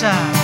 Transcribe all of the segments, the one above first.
Canta,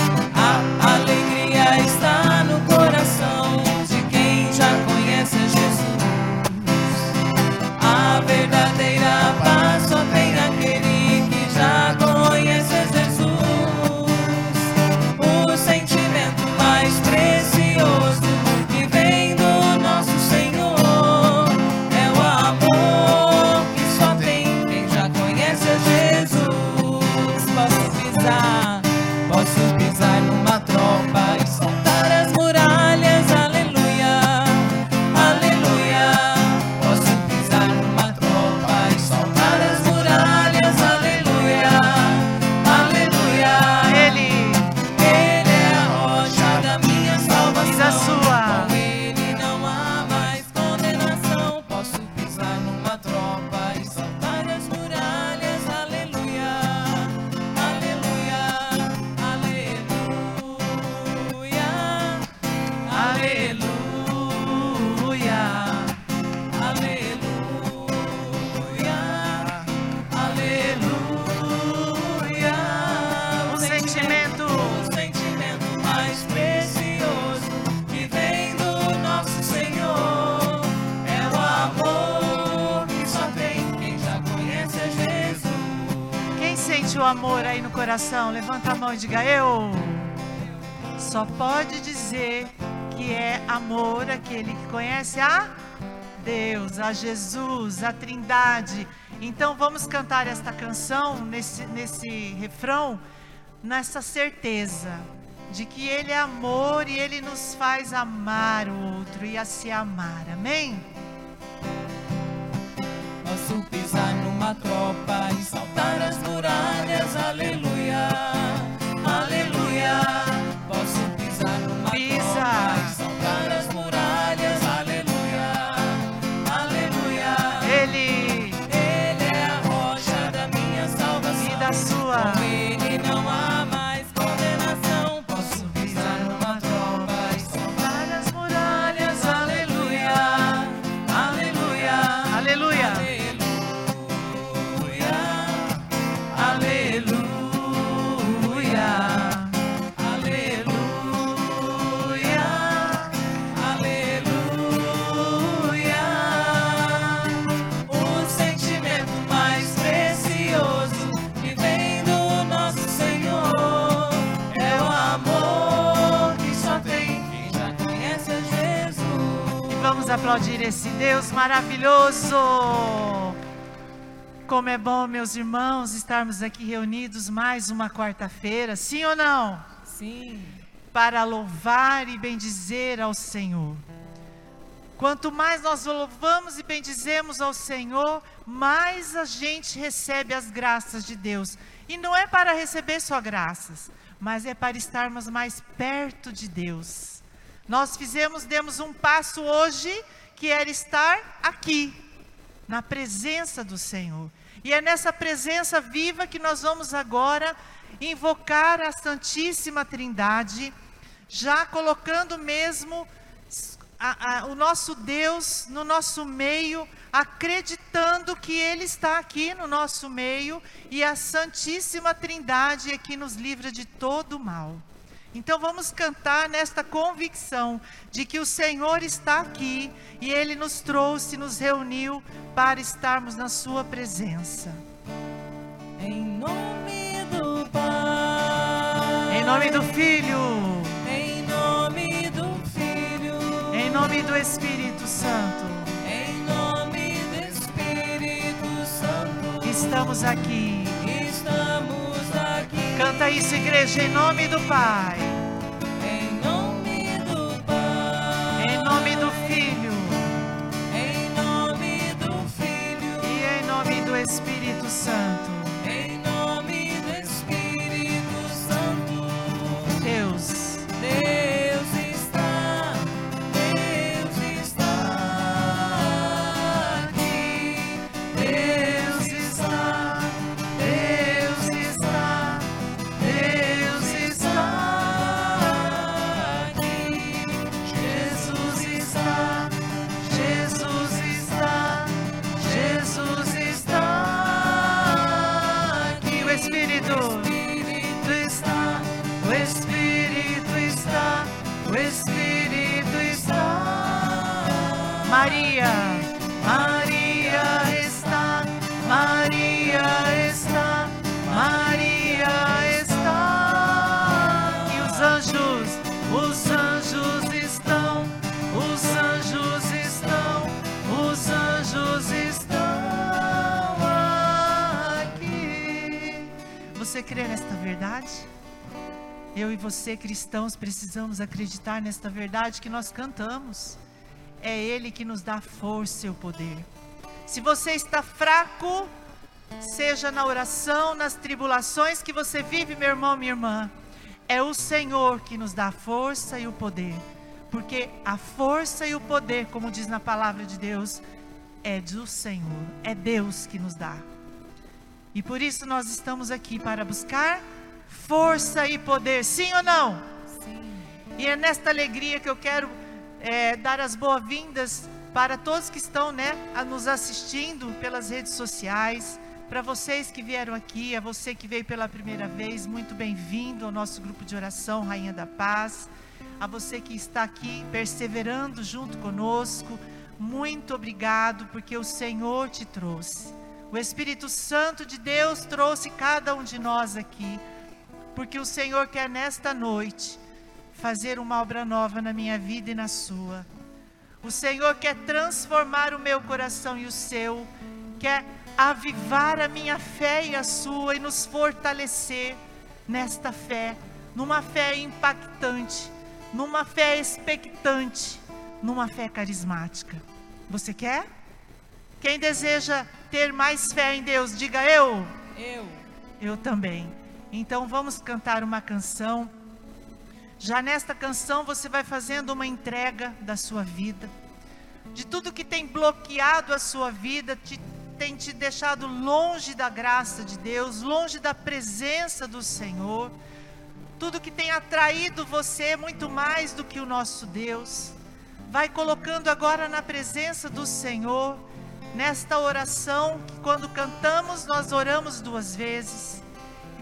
diga eu. Só pode dizer que é amor aquele que conhece a Deus, a Jesus, a Trindade. Então vamos cantar esta canção nesse, nesse refrão, nessa certeza de que Ele é amor e Ele nos faz amar o outro e a se amar. Amém? Deus maravilhoso. Como é bom, meus irmãos, estarmos aqui reunidos mais uma quarta-feira, sim ou não? Sim. Para louvar e bendizer ao Senhor. Quanto mais nós louvamos e bendizemos ao Senhor, mais a gente recebe as graças de Deus. E não é para receber só graças, mas é para estarmos mais perto de Deus. Nós fizemos, demos um passo hoje que era estar aqui, na presença do Senhor. E é nessa presença viva que nós vamos agora invocar a Santíssima Trindade, já colocando mesmo a- a- o nosso Deus no nosso meio, acreditando que Ele está aqui no nosso meio e a Santíssima Trindade é que nos livra de todo o mal. Então vamos cantar nesta convicção de que o Senhor está aqui e Ele nos trouxe, nos reuniu para estarmos na Sua presença. Em nome do Pai. Em nome do Filho, Em nome do Filho. em nome do Espírito Santo, Em nome do Espírito Santo. estamos aqui. Estamos aqui. Canta isso, igreja, em nome do Pai, Em nome do Pai. em nome do Filho Em nome do Filho. e em nome do Espírito Santo. Você, cristãos, precisamos acreditar nesta verdade que nós cantamos. É Ele que nos dá força e o poder. Se você está fraco, seja na oração, nas tribulações que você vive, meu irmão, minha irmã, é o Senhor que nos dá força e o poder. Porque a força e o poder, como diz na palavra de Deus, é do Senhor, é Deus que nos dá. E por isso nós estamos aqui para buscar força e poder, sim ou não? Sim. E é nesta alegria que eu quero é, dar as boas-vindas para todos que estão né, a nos assistindo pelas redes sociais. Para vocês que vieram aqui, a você que veio pela primeira vez, muito bem-vindo ao nosso grupo de oração Rainha da Paz. A você que está aqui perseverando junto conosco, muito obrigado, porque o Senhor te trouxe. O Espírito Santo de Deus trouxe cada um de nós aqui porque o Senhor quer nesta noite fazer uma obra nova na minha vida e na sua. O Senhor quer transformar o meu coração e o seu, quer avivar a minha fé e a sua e nos fortalecer nesta fé, numa fé impactante, numa fé expectante, numa fé carismática. Você quer? Quem deseja ter mais fé em Deus, diga eu. Eu. Eu também. Então vamos cantar uma canção. Já nesta canção você vai fazendo uma entrega da sua vida, de tudo que tem bloqueado a sua vida, te, tem te deixado longe da graça de Deus, longe da presença do Senhor, tudo que tem atraído você muito mais do que o nosso Deus. Vai colocando agora na presença do Senhor, nesta oração que quando cantamos nós oramos duas vezes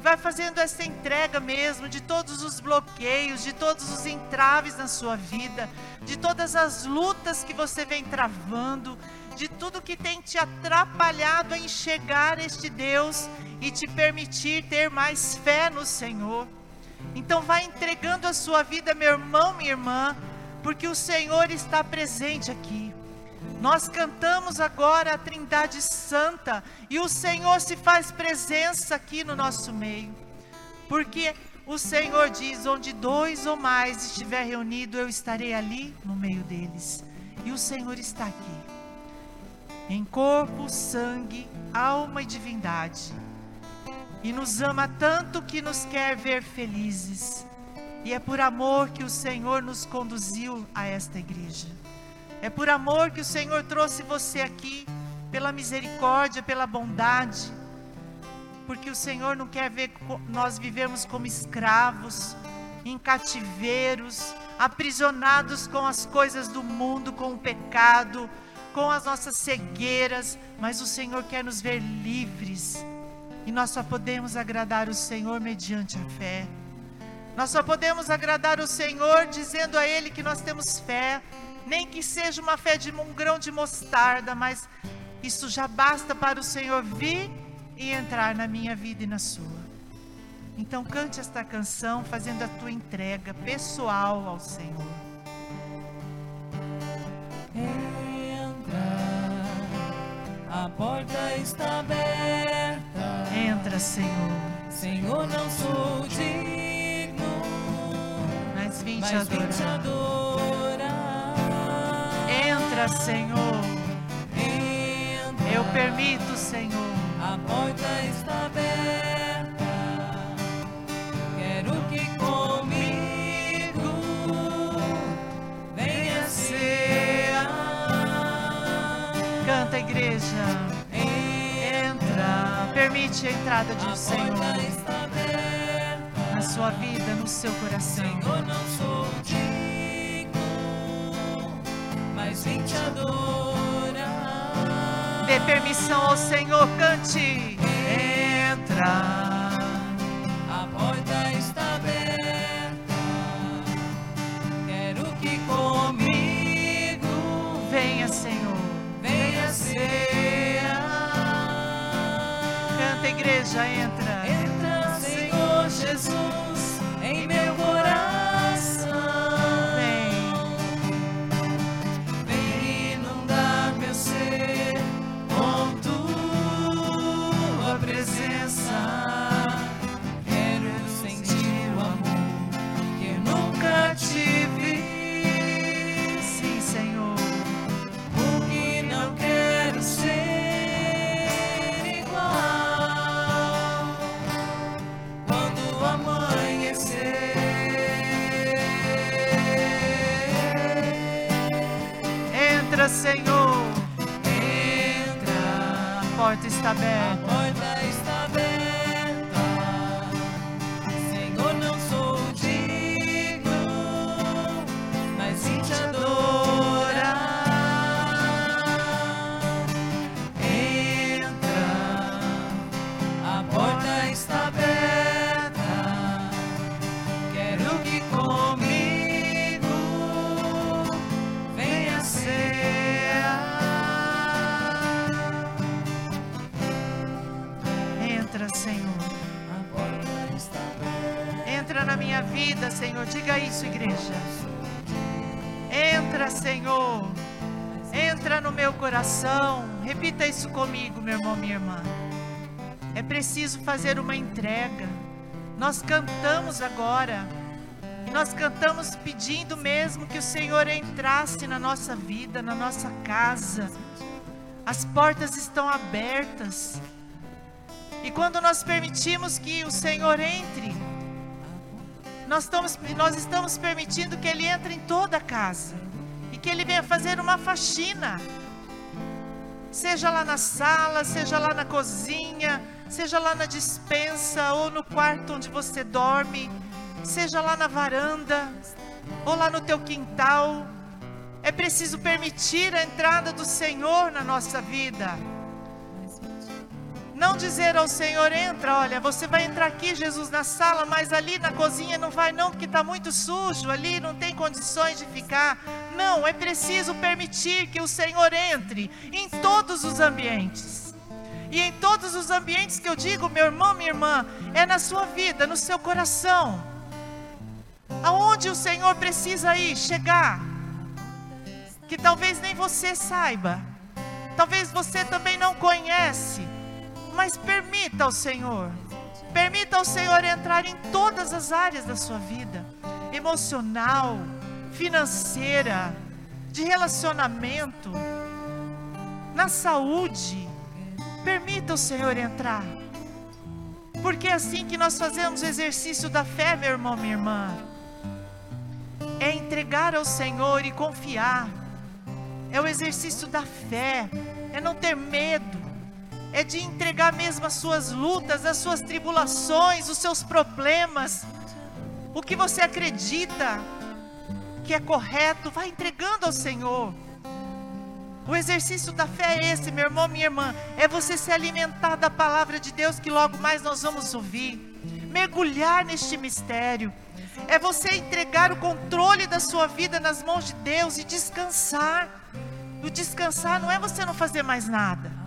vai fazendo essa entrega mesmo de todos os bloqueios, de todos os entraves na sua vida, de todas as lutas que você vem travando, de tudo que tem te atrapalhado a este Deus e te permitir ter mais fé no Senhor. Então vai entregando a sua vida, meu irmão, minha irmã, porque o Senhor está presente aqui. Nós cantamos agora a Trindade Santa e o Senhor se faz presença aqui no nosso meio. Porque o Senhor diz: onde dois ou mais estiver reunido, eu estarei ali no meio deles. E o Senhor está aqui. Em corpo, sangue, alma e divindade. E nos ama tanto que nos quer ver felizes. E é por amor que o Senhor nos conduziu a esta igreja. É por amor que o Senhor trouxe você aqui, pela misericórdia, pela bondade. Porque o Senhor não quer ver nós vivemos como escravos, em cativeiros, aprisionados com as coisas do mundo, com o pecado, com as nossas cegueiras, mas o Senhor quer nos ver livres. E nós só podemos agradar o Senhor mediante a fé. Nós só podemos agradar o Senhor dizendo a Ele que nós temos fé, nem que seja uma fé de um grão de mostarda, mas isso já basta para o Senhor vir e entrar na minha vida e na sua. Então cante esta canção fazendo a tua entrega pessoal ao Senhor. Entra, a porta está aberta. Entra, Senhor. Senhor, não sou digno, mas vim te mas vim te adorar. adorar. Entra, Senhor. Entra, Eu permito, Senhor. a porta está aberta. Quero que comigo venha cear. Canta, igreja. Entra. Permite a entrada de A um Senhor porta está aberta. na sua vida, no seu coração. Senhor, Dê permissão ao Senhor, cante. Entra. A porta está aberta. Quero que comigo venha, Senhor. Venha cear. Canta, igreja, entra. Entra, Senhor Jesus. Porta está aberta. Meu coração. Repita isso comigo, meu irmão, minha irmã. É preciso fazer uma entrega. Nós cantamos agora. E nós cantamos pedindo mesmo que o Senhor entrasse na nossa vida, na nossa casa. As portas estão abertas. E quando nós permitimos que o Senhor entre, nós estamos, nós estamos permitindo que Ele entre em toda a casa. E que Ele venha fazer uma faxina. Seja lá na sala, seja lá na cozinha, seja lá na dispensa ou no quarto onde você dorme, seja lá na varanda ou lá no teu quintal. É preciso permitir a entrada do Senhor na nossa vida. Não dizer ao Senhor, entra, olha, você vai entrar aqui, Jesus, na sala, mas ali na cozinha não vai não, porque está muito sujo, ali não tem condições de ficar. Não, é preciso permitir que o Senhor entre em todos os ambientes. E em todos os ambientes que eu digo, meu irmão, minha irmã, é na sua vida, no seu coração. Aonde o Senhor precisa ir, chegar. Que talvez nem você saiba. Talvez você também não conhece mas permita ao Senhor, permita ao Senhor entrar em todas as áreas da sua vida emocional, financeira, de relacionamento, na saúde. Permita o Senhor entrar, porque é assim que nós fazemos o exercício da fé, meu irmão, minha irmã. É entregar ao Senhor e confiar, é o exercício da fé, é não ter medo é de entregar mesmo as suas lutas, as suas tribulações, os seus problemas, o que você acredita que é correto, vai entregando ao Senhor. O exercício da fé é esse, meu irmão, minha irmã, é você se alimentar da palavra de Deus que logo mais nós vamos ouvir, mergulhar neste mistério. É você entregar o controle da sua vida nas mãos de Deus e descansar. O descansar não é você não fazer mais nada.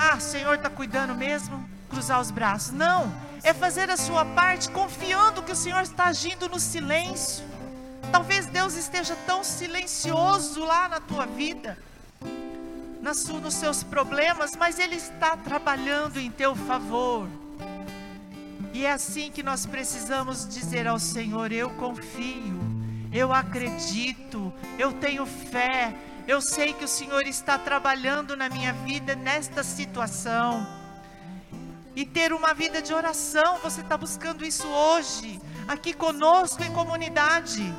Ah, o Senhor está cuidando mesmo? Cruzar os braços. Não, é fazer a sua parte confiando que o Senhor está agindo no silêncio. Talvez Deus esteja tão silencioso lá na tua vida, nas nos seus problemas, mas Ele está trabalhando em teu favor. E é assim que nós precisamos dizer ao Senhor: Eu confio, eu acredito, eu tenho fé, eu sei que o Senhor está trabalhando na minha vida nesta situação. E ter uma vida de oração, você está buscando isso hoje, aqui conosco em comunidade.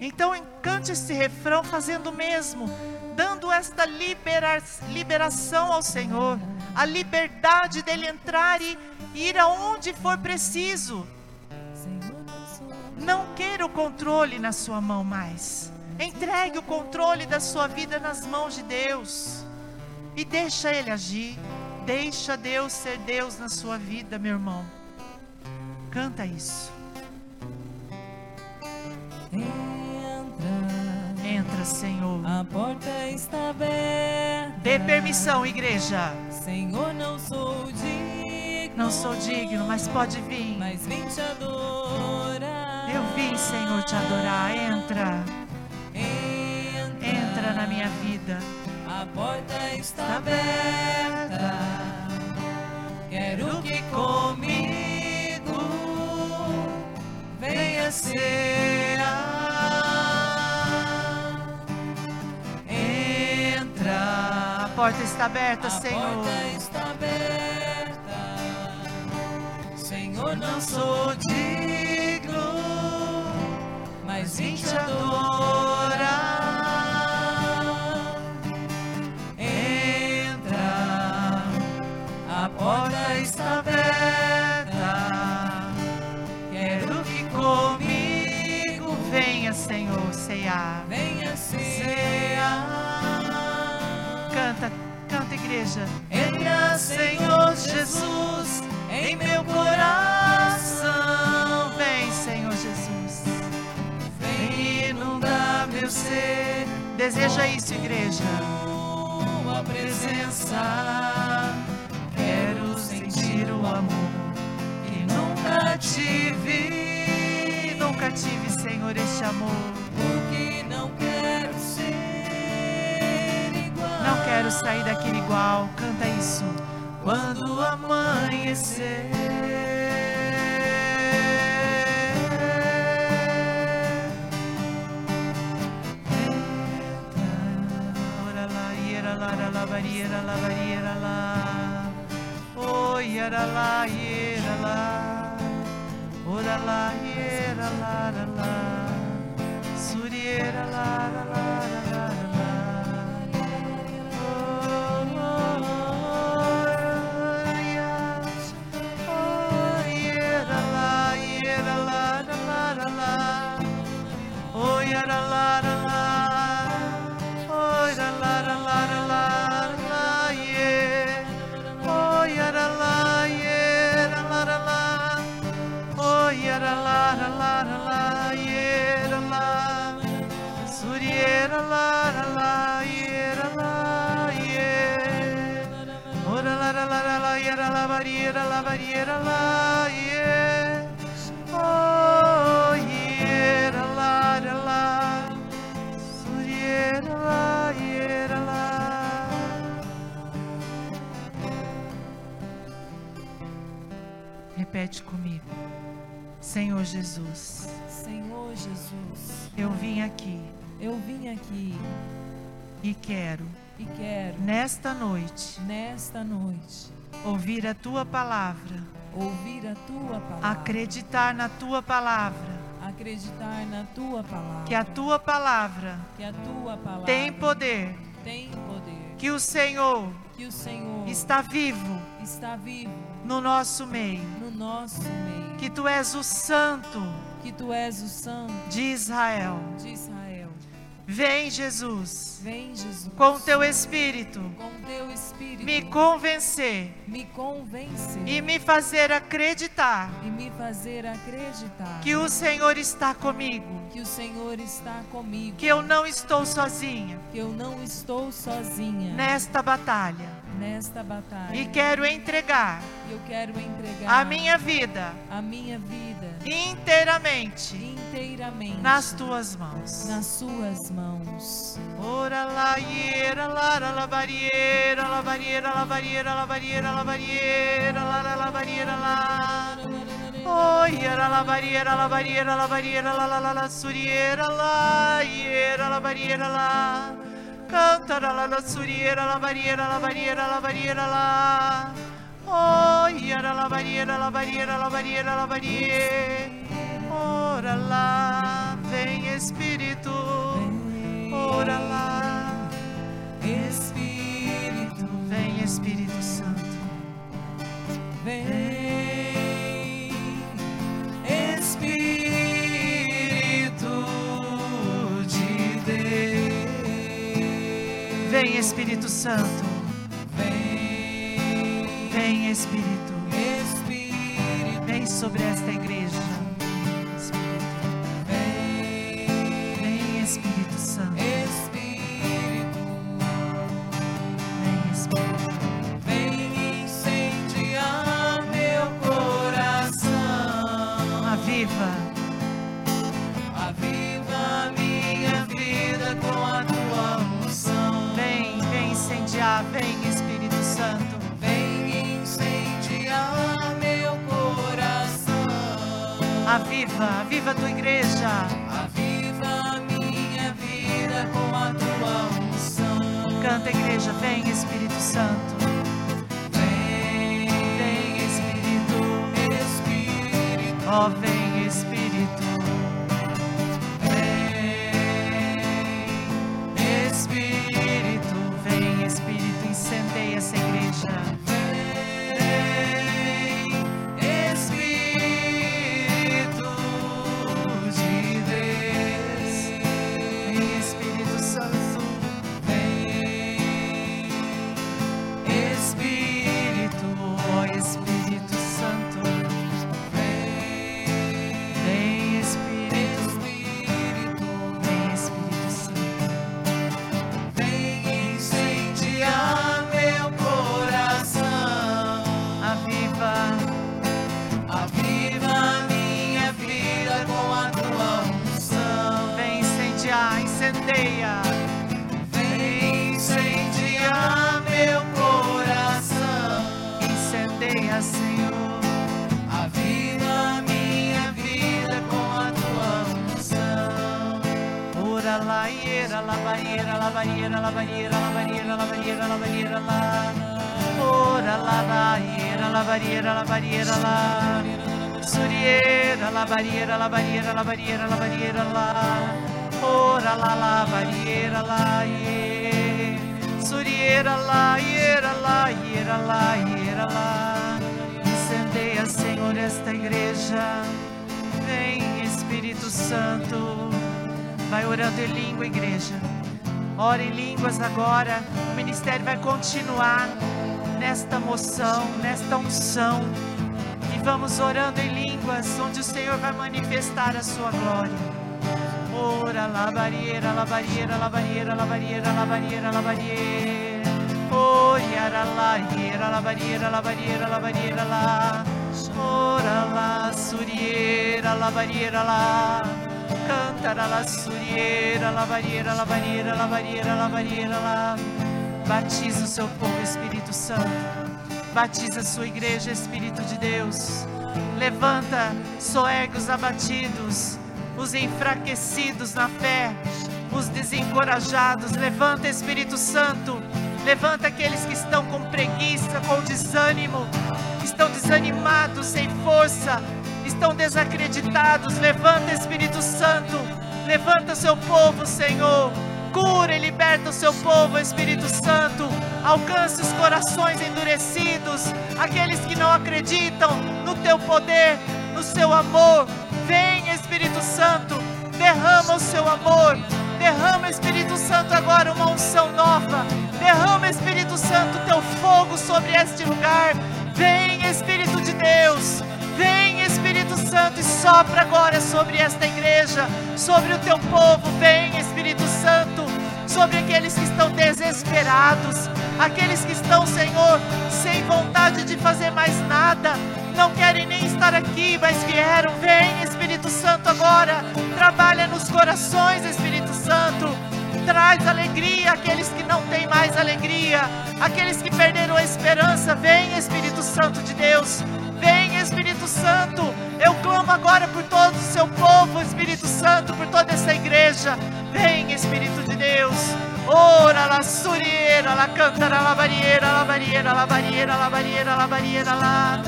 Então cante esse refrão fazendo o mesmo, dando esta libera- liberação ao Senhor, a liberdade dele entrar e ir aonde for preciso. Não queira o controle na sua mão mais. Entregue o controle da sua vida nas mãos de Deus. E deixa Ele agir. Deixa Deus ser Deus na sua vida, meu irmão. Canta isso. Entra, Entra, Senhor. a porta está aberta. Dê permissão, igreja. Senhor, não sou digno. Não sou digno, mas pode vir. Mas vim te adorar. Eu vim, Senhor, te adorar. Entra, minha vida. A porta está aberta. Quero que comigo venha ser. Entra. A porta está aberta, A Senhor. porta está aberta. Senhor, não sou digno, mas vim te adorar. Cear. Venha ser. Canta, canta, igreja. Entra, Senhor Jesus, em meu coração. Vem, Senhor Jesus. Vem inundar meu ser. Deseja isso, igreja. Tua presença. Quero sentir o amor que nunca tive. Nunca tive, Senhor, este amor. Quero sair daquele igual. Canta isso. Quando amanhecer. Ora lá, iera lá, ra lá, variera lá, variera lá. Ora lá, iera lá, lá. Suriera lá, lá, variera lá, variera lá, yeah. Oh, iera lá, ra lá. Suriera iera lá. Repete comigo. Senhor Jesus, Senhor Jesus, eu vim aqui eu vim aqui e quero, e quero, nesta noite, nesta noite, ouvir a tua palavra, ouvir a tua palavra, acreditar na tua palavra, acreditar na tua palavra, que a tua palavra que a tua palavra tem poder, tem poder, que o Senhor que o Senhor está vivo está vivo no nosso meio, no nosso meio, que tu és o Santo que tu és o Santo de Israel. de Israel. Vem, Jesus, Vem, Jesus, com teu Espírito, com teu Espírito, me convencer. Me convencer. E me fazer acreditar e me fazer acreditar. que o Senhor está comigo, que o Senhor está comigo, que eu não estou sozinha. Que eu não estou sozinha. Nesta batalha nesta batalha. e quero entregar E quero entregar a minha vida a minha vida inteiramente inteiramente nas tuas mãos. nas suas mãos. Ora lá, iera, lá, ra, la, barriera, la, barriera, la, barriera, la, barriera, la, barriera, la, la, la, barriera, la. Oh, iera, la, barriera, la, barriera, la, barriera, la, la, la, la, suriera, la, iera, la, barriera, la. Canta, la, la, la, barriera, la, barriera, la, barriera, la. Oh, iera, la, barriera, la, barriera, la, barriera, la, barriera. Ora lá, vem Espírito. Ora lá, Espírito, vem Espírito Santo. vem. Espírito Vem Espírito Santo. Vem. Vem Espírito. Espírito, Vem sobre esta igreja. La barriera, la barriera, la barriera. Oh, yara, la yera, la barriera, la barriera, la barriera, la. Ora, la suriera, la barriera, la. Cantara, la suriera, la barriera, la barriera, la barriera, la barriera, la. Batiza o seu povo, Espírito Santo. Batiza a sua igreja, Espírito de Deus. Levanta, soergue os abatidos, os enfraquecidos na fé, os desencorajados. Levanta, Espírito Santo. Levanta aqueles que estão com preguiça, com desânimo, estão desanimados, sem força, estão desacreditados. Levanta, Espírito Santo. Levanta seu povo, Senhor. Cura e liberta o seu povo, Espírito Santo. Alcance os corações endurecidos, aqueles que não acreditam no teu poder, no seu amor. Vem, Espírito Santo, derrama o seu amor. Derrama, Espírito Santo, agora uma unção nova. Derrama, Espírito Santo, teu fogo sobre este lugar. Vem, Espírito de Deus. Vem, Santo, e sopra agora sobre esta igreja, sobre o teu povo. Vem, Espírito Santo, sobre aqueles que estão desesperados, aqueles que estão, Senhor, sem vontade de fazer mais nada, não querem nem estar aqui, mas vieram. Vem, Espírito Santo, agora. Trabalha nos corações, Espírito Santo. Traz alegria àqueles que não têm mais alegria, aqueles que perderam a esperança. Vem, Espírito Santo de Deus. Espírito Santo. Eu clamo agora por todo o seu povo, Espírito Santo, por toda essa igreja. Vem, Espírito de Deus. Ora la surieira, la cantara la barriera, la barriera, la barriera, la barriera, la barriera, la.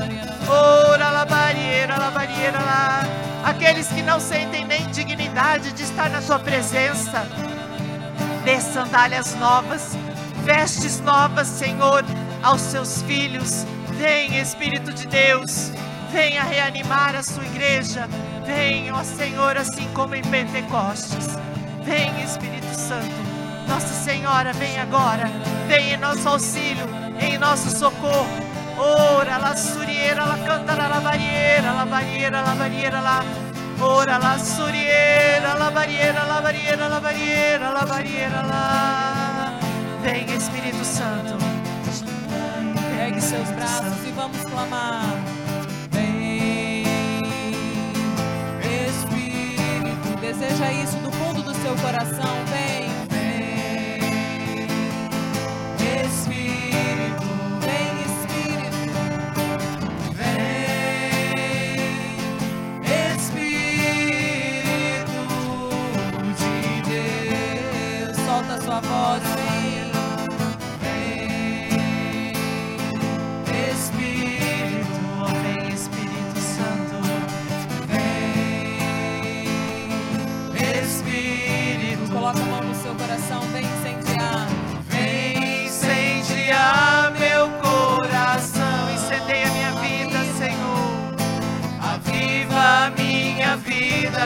Ora la barriera, la barriera, la. Aqueles que não sentem nem dignidade de estar na tua presença. Dê sandálias novas, vestes novas, Senhor, aos seus filhos. Vem, Espírito de Deus, venha reanimar a sua igreja. Vem, ó Senhor, assim como em Pentecostes. Vem, Espírito Santo. Nossa Senhora, vem agora. Vem em nosso auxílio, em nosso socorro. Ora, la surieira, la cantara, la barriera, la barriera, la barriera, la. Ora, la surieira, la barriera, la barriera, la barriera, la barriera, la. Vem, Espírito Santo. Pegue seus braços e vamos clamar. Vem, Espírito, deseja isso do fundo do seu coração.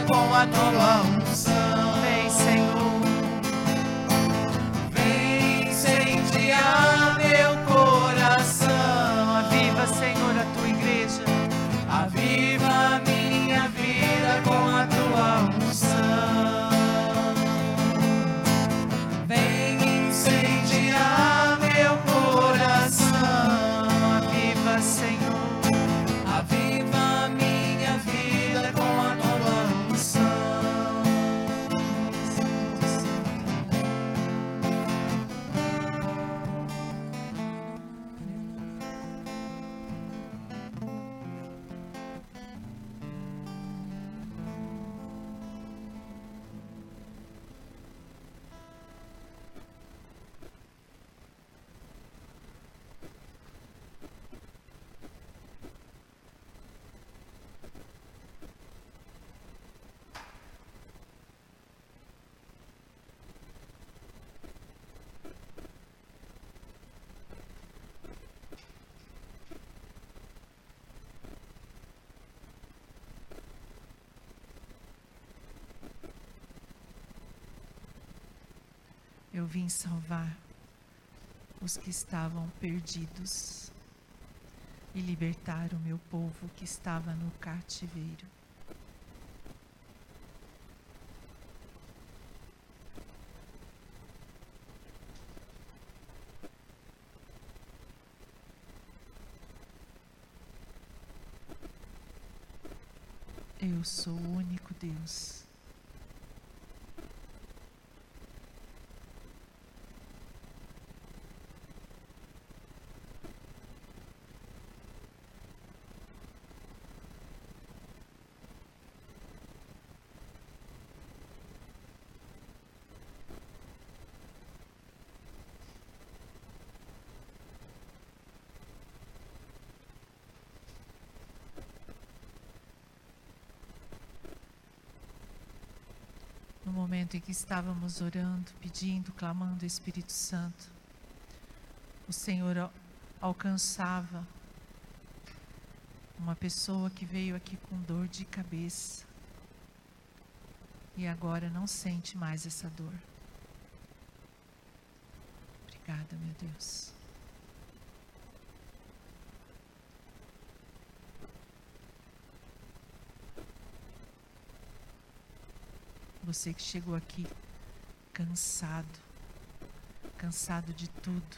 Com a tua unção. Eu vim salvar os que estavam perdidos e libertar o meu povo que estava no cativeiro. Eu sou o único Deus. no momento em que estávamos orando, pedindo, clamando o Espírito Santo, o Senhor al- alcançava uma pessoa que veio aqui com dor de cabeça e agora não sente mais essa dor. Obrigada, meu Deus. Você que chegou aqui cansado, cansado de tudo.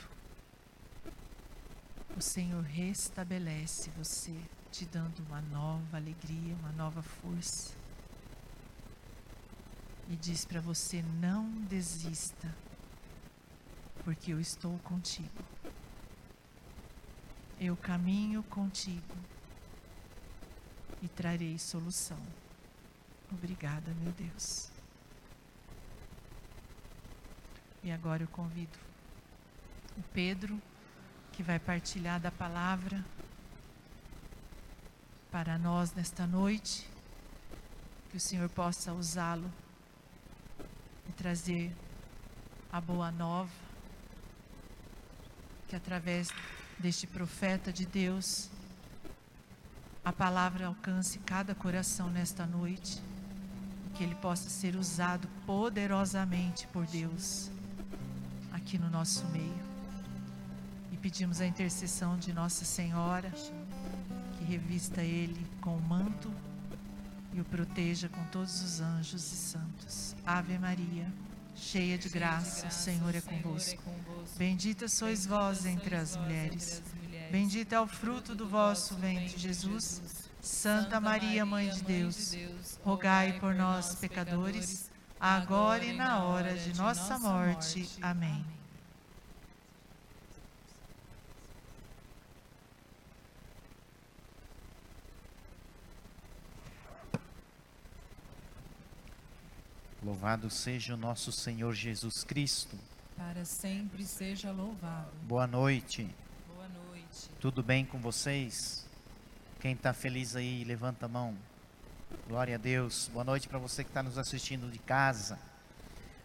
O Senhor restabelece você, te dando uma nova alegria, uma nova força. E diz para você: não desista, porque eu estou contigo. Eu caminho contigo e trarei solução. Obrigada, meu Deus. E agora eu convido o Pedro, que vai partilhar da palavra para nós nesta noite, que o Senhor possa usá-lo e trazer a boa nova, que através deste profeta de Deus, a palavra alcance cada coração nesta noite que ele possa ser usado poderosamente por Deus aqui no nosso meio. E pedimos a intercessão de Nossa Senhora, que revista ele com o manto e o proteja com todos os anjos e santos. Ave Maria, cheia de graça, o Senhor é convosco. Bendita sois vós entre as mulheres. Bendito é o fruto do vosso ventre, Jesus. Santa Maria, Mãe de Deus, rogai por nós, pecadores, agora e na hora de nossa morte. Amém. Louvado seja o nosso Senhor Jesus Cristo. Para sempre seja louvado. Boa noite. Boa noite. Tudo bem com vocês? Quem está feliz aí, levanta a mão. Glória a Deus. Boa noite para você que está nos assistindo de casa.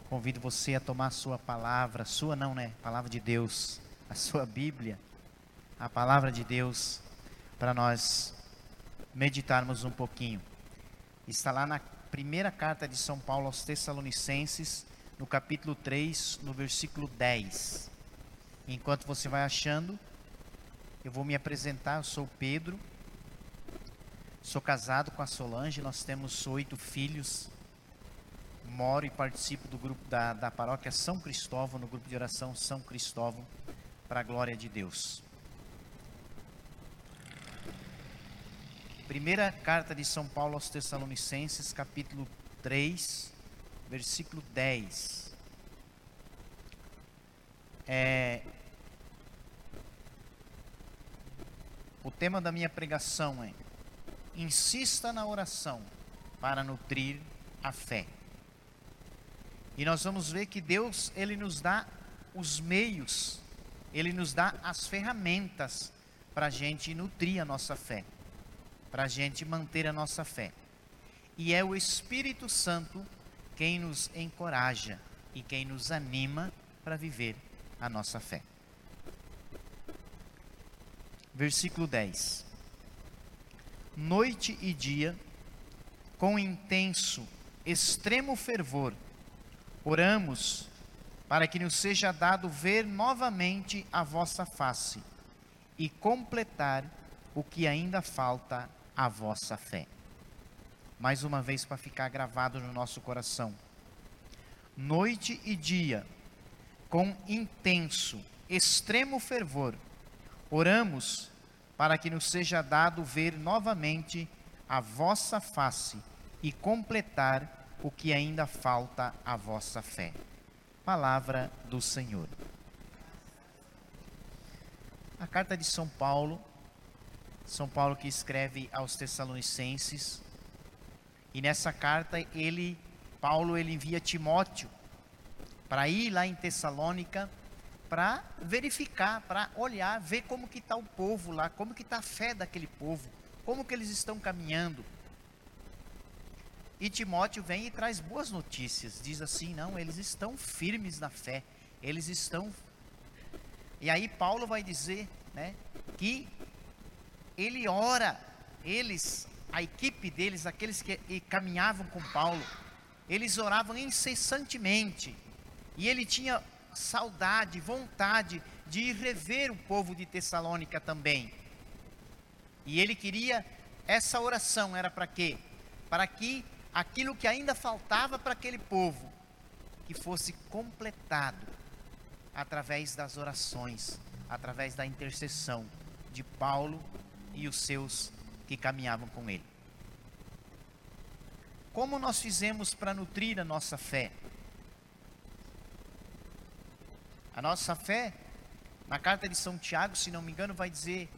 Convido você a tomar a sua palavra, sua não, né? Palavra de Deus, a sua Bíblia, a palavra de Deus, para nós meditarmos um pouquinho. Está lá na primeira carta de São Paulo aos Tessalonicenses, no capítulo 3, no versículo 10. Enquanto você vai achando, eu vou me apresentar. Eu sou Pedro, sou casado com a Solange, nós temos oito filhos. Moro e participo do grupo da, da paróquia São Cristóvão, no grupo de oração São Cristóvão, para a glória de Deus. Primeira carta de São Paulo aos Tessalonicenses, capítulo 3, versículo 10. É, o tema da minha pregação é: insista na oração para nutrir a fé. E nós vamos ver que Deus, ele nos dá os meios, ele nos dá as ferramentas para a gente nutrir a nossa fé, para a gente manter a nossa fé. E é o Espírito Santo quem nos encoraja e quem nos anima para viver a nossa fé. Versículo 10: Noite e dia, com intenso, extremo fervor, oramos para que nos seja dado ver novamente a vossa face e completar o que ainda falta à vossa fé mais uma vez para ficar gravado no nosso coração. Noite e dia, com intenso, extremo fervor, oramos para que nos seja dado ver novamente a vossa face e completar o que ainda falta à vossa fé. Palavra do Senhor. A carta de São Paulo, São Paulo que escreve aos Tessalonicenses, e nessa carta ele, Paulo, ele envia Timóteo para ir lá em Tessalônica para verificar, para olhar, ver como que está o povo lá, como que está a fé daquele povo, como que eles estão caminhando. E Timóteo vem e traz boas notícias, diz assim, não, eles estão firmes na fé, eles estão. E aí Paulo vai dizer, né, que ele ora, eles a equipe deles, aqueles que caminhavam com Paulo, eles oravam incessantemente. E ele tinha saudade, vontade de rever o povo de Tessalônica também. E ele queria essa oração era para quê? Para que aquilo que ainda faltava para aquele povo que fosse completado através das orações, através da intercessão de Paulo e os seus que caminhavam com ele. Como nós fizemos para nutrir a nossa fé? A nossa fé, na carta de São Tiago, se não me engano, vai dizer,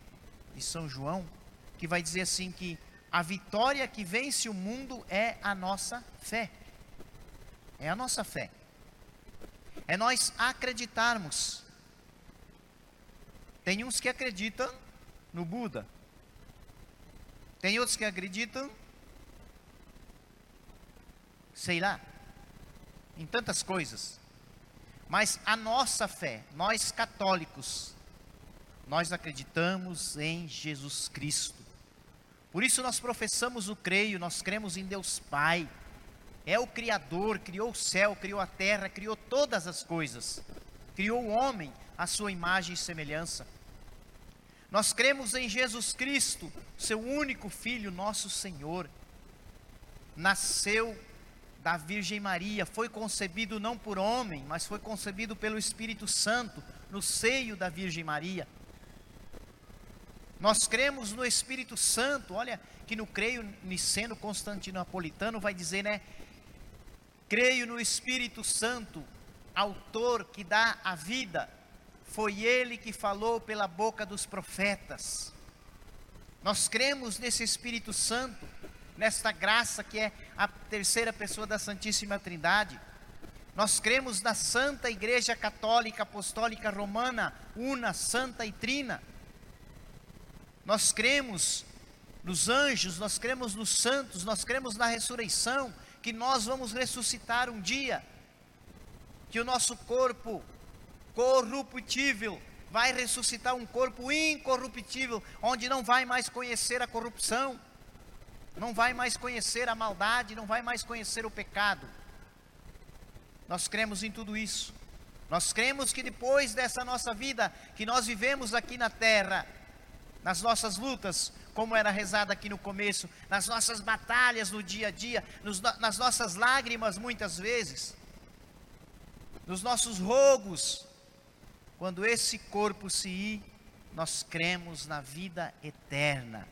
de São João, que vai dizer assim que a vitória que vence o mundo é a nossa fé. É a nossa fé. É nós acreditarmos. Tem uns que acreditam no Buda, tem outros que acreditam, sei lá, em tantas coisas. Mas a nossa fé, nós católicos, nós acreditamos em Jesus Cristo. Por isso nós professamos o creio, nós cremos em Deus Pai. É o Criador, criou o céu, criou a terra, criou todas as coisas. Criou o homem à sua imagem e semelhança. Nós cremos em Jesus Cristo, seu único filho, nosso Senhor. Nasceu da Virgem Maria, foi concebido não por homem, mas foi concebido pelo Espírito Santo no seio da Virgem Maria. Nós cremos no Espírito Santo, olha que no creio niceno constantinopolitano vai dizer, né? Creio no Espírito Santo, autor que dá a vida, foi ele que falou pela boca dos profetas. Nós cremos nesse Espírito Santo, nesta graça que é a terceira pessoa da Santíssima Trindade. Nós cremos na Santa Igreja Católica Apostólica Romana, una, santa e trina. Nós cremos nos anjos, nós cremos nos santos, nós cremos na ressurreição, que nós vamos ressuscitar um dia, que o nosso corpo corruptível, vai ressuscitar um corpo incorruptível, onde não vai mais conhecer a corrupção. não vai mais conhecer a maldade, não vai mais conhecer o pecado. Nós cremos em tudo isso. Nós cremos que depois dessa nossa vida que nós vivemos aqui na terra, nas nossas lutas, como era rezado aqui no começo, nas nossas batalhas no dia a dia, nos, nas nossas lágrimas muitas vezes, nos nossos rogos, quando esse corpo se ir, nós cremos na vida eterna.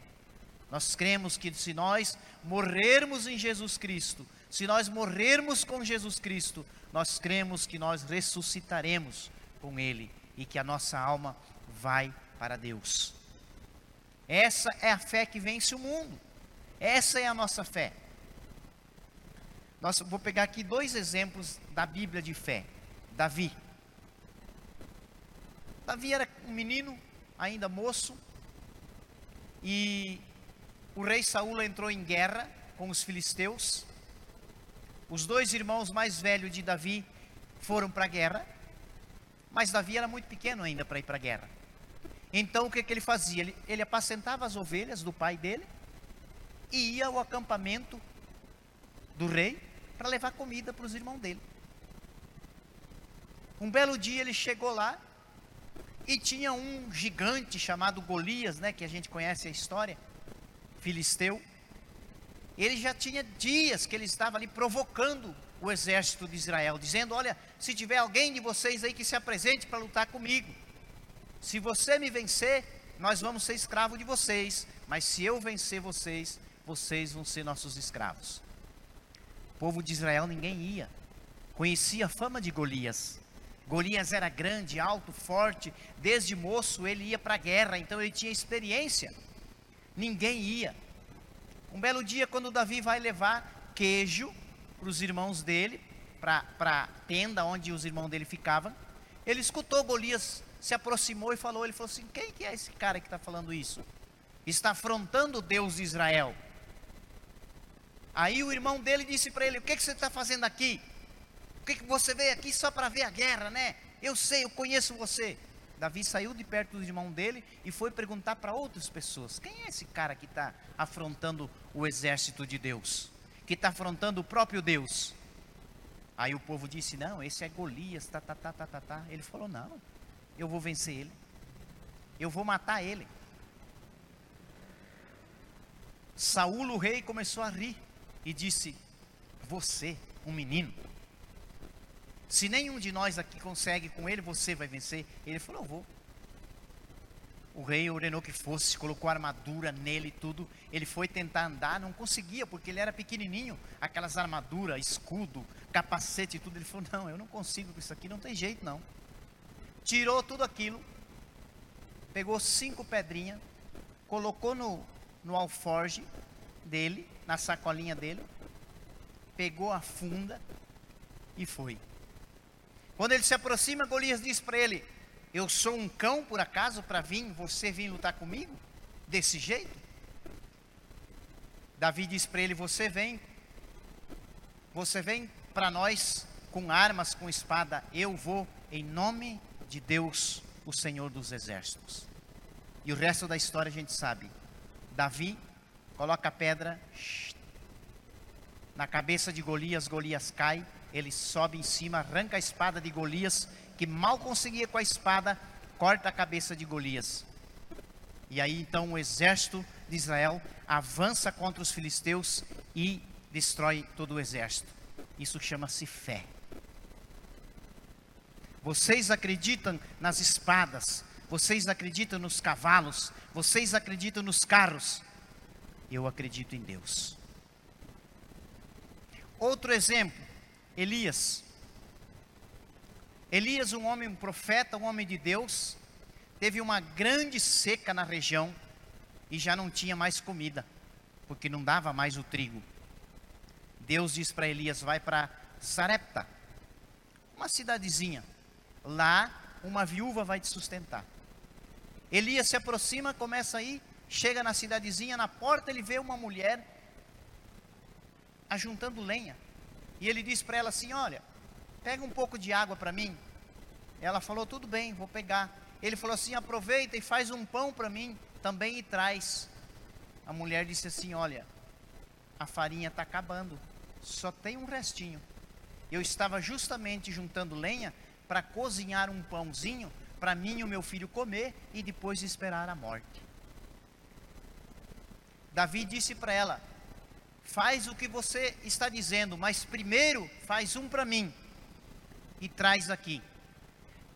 Nós cremos que se nós morrermos em Jesus Cristo, se nós morrermos com Jesus Cristo, nós cremos que nós ressuscitaremos com Ele e que a nossa alma vai para Deus. Essa é a fé que vence o mundo. Essa é a nossa fé. Nós, vou pegar aqui dois exemplos da Bíblia de fé. Davi. Davi era um menino, ainda moço, e o rei Saul entrou em guerra com os filisteus. Os dois irmãos mais velhos de Davi foram para a guerra, mas Davi era muito pequeno ainda para ir para a guerra. Então o que, que ele fazia? Ele, ele apacentava as ovelhas do pai dele e ia ao acampamento do rei para levar comida para os irmãos dele. Um belo dia ele chegou lá e tinha um gigante chamado Golias, né, que a gente conhece a história filisteu, ele já tinha dias que ele estava ali provocando o exército de Israel, dizendo: Olha, se tiver alguém de vocês aí que se apresente para lutar comigo, se você me vencer, nós vamos ser escravos de vocês, mas se eu vencer vocês, vocês vão ser nossos escravos. O povo de Israel ninguém ia, conhecia a fama de Golias. Golias era grande, alto, forte, desde moço ele ia para a guerra, então ele tinha experiência ninguém ia. Um belo dia, quando Davi vai levar queijo para os irmãos dele, para a tenda onde os irmãos dele ficavam, ele escutou Golias, se aproximou e falou: ele falou assim, quem que é esse cara que está falando isso? Está afrontando o Deus de Israel. Aí o irmão dele disse para ele: O que, que você está fazendo aqui? Que, que você veio aqui só para ver a guerra, né? Eu sei, eu conheço você. Davi saiu de perto do irmão dele e foi perguntar para outras pessoas: quem é esse cara que está afrontando o exército de Deus? Que está afrontando o próprio Deus? Aí o povo disse: não, esse é Golias, tá, tá, tá, tá, tá, tá. Ele falou: não, eu vou vencer ele, eu vou matar ele. Saúl, o rei, começou a rir e disse: Você, um menino, se nenhum de nós aqui consegue com ele, você vai vencer. Ele falou: Eu vou. O rei ordenou que fosse, colocou armadura nele e tudo. Ele foi tentar andar, não conseguia, porque ele era pequenininho. Aquelas armaduras, escudo, capacete e tudo. Ele falou: Não, eu não consigo com isso aqui, não tem jeito não. Tirou tudo aquilo, pegou cinco pedrinhas, colocou no, no alforge dele, na sacolinha dele, pegou a funda e foi. Quando ele se aproxima, Golias diz para ele: Eu sou um cão por acaso para vir, você vir lutar comigo? Desse jeito? Davi diz para ele: Você vem, você vem para nós com armas, com espada, eu vou em nome de Deus, o Senhor dos Exércitos. E o resto da história a gente sabe. Davi coloca a pedra na cabeça de Golias, Golias cai, ele sobe em cima, arranca a espada de Golias, que mal conseguia com a espada, corta a cabeça de Golias. E aí então o exército de Israel avança contra os filisteus e destrói todo o exército. Isso chama-se fé. Vocês acreditam nas espadas, vocês acreditam nos cavalos, vocês acreditam nos carros. Eu acredito em Deus. Outro exemplo, Elias. Elias, um homem, um profeta, um homem de Deus, teve uma grande seca na região e já não tinha mais comida, porque não dava mais o trigo. Deus diz para Elias: vai para Sarepta, uma cidadezinha. Lá, uma viúva vai te sustentar. Elias se aproxima, começa a ir, chega na cidadezinha, na porta ele vê uma mulher ajuntando lenha. E ele disse para ela assim: Olha, pega um pouco de água para mim. Ela falou: Tudo bem, vou pegar. Ele falou assim: Aproveita e faz um pão para mim também e traz. A mulher disse assim: Olha, a farinha está acabando, só tem um restinho. Eu estava justamente juntando lenha para cozinhar um pãozinho para mim e o meu filho comer e depois esperar a morte. Davi disse para ela: Faz o que você está dizendo, mas primeiro faz um para mim e traz aqui.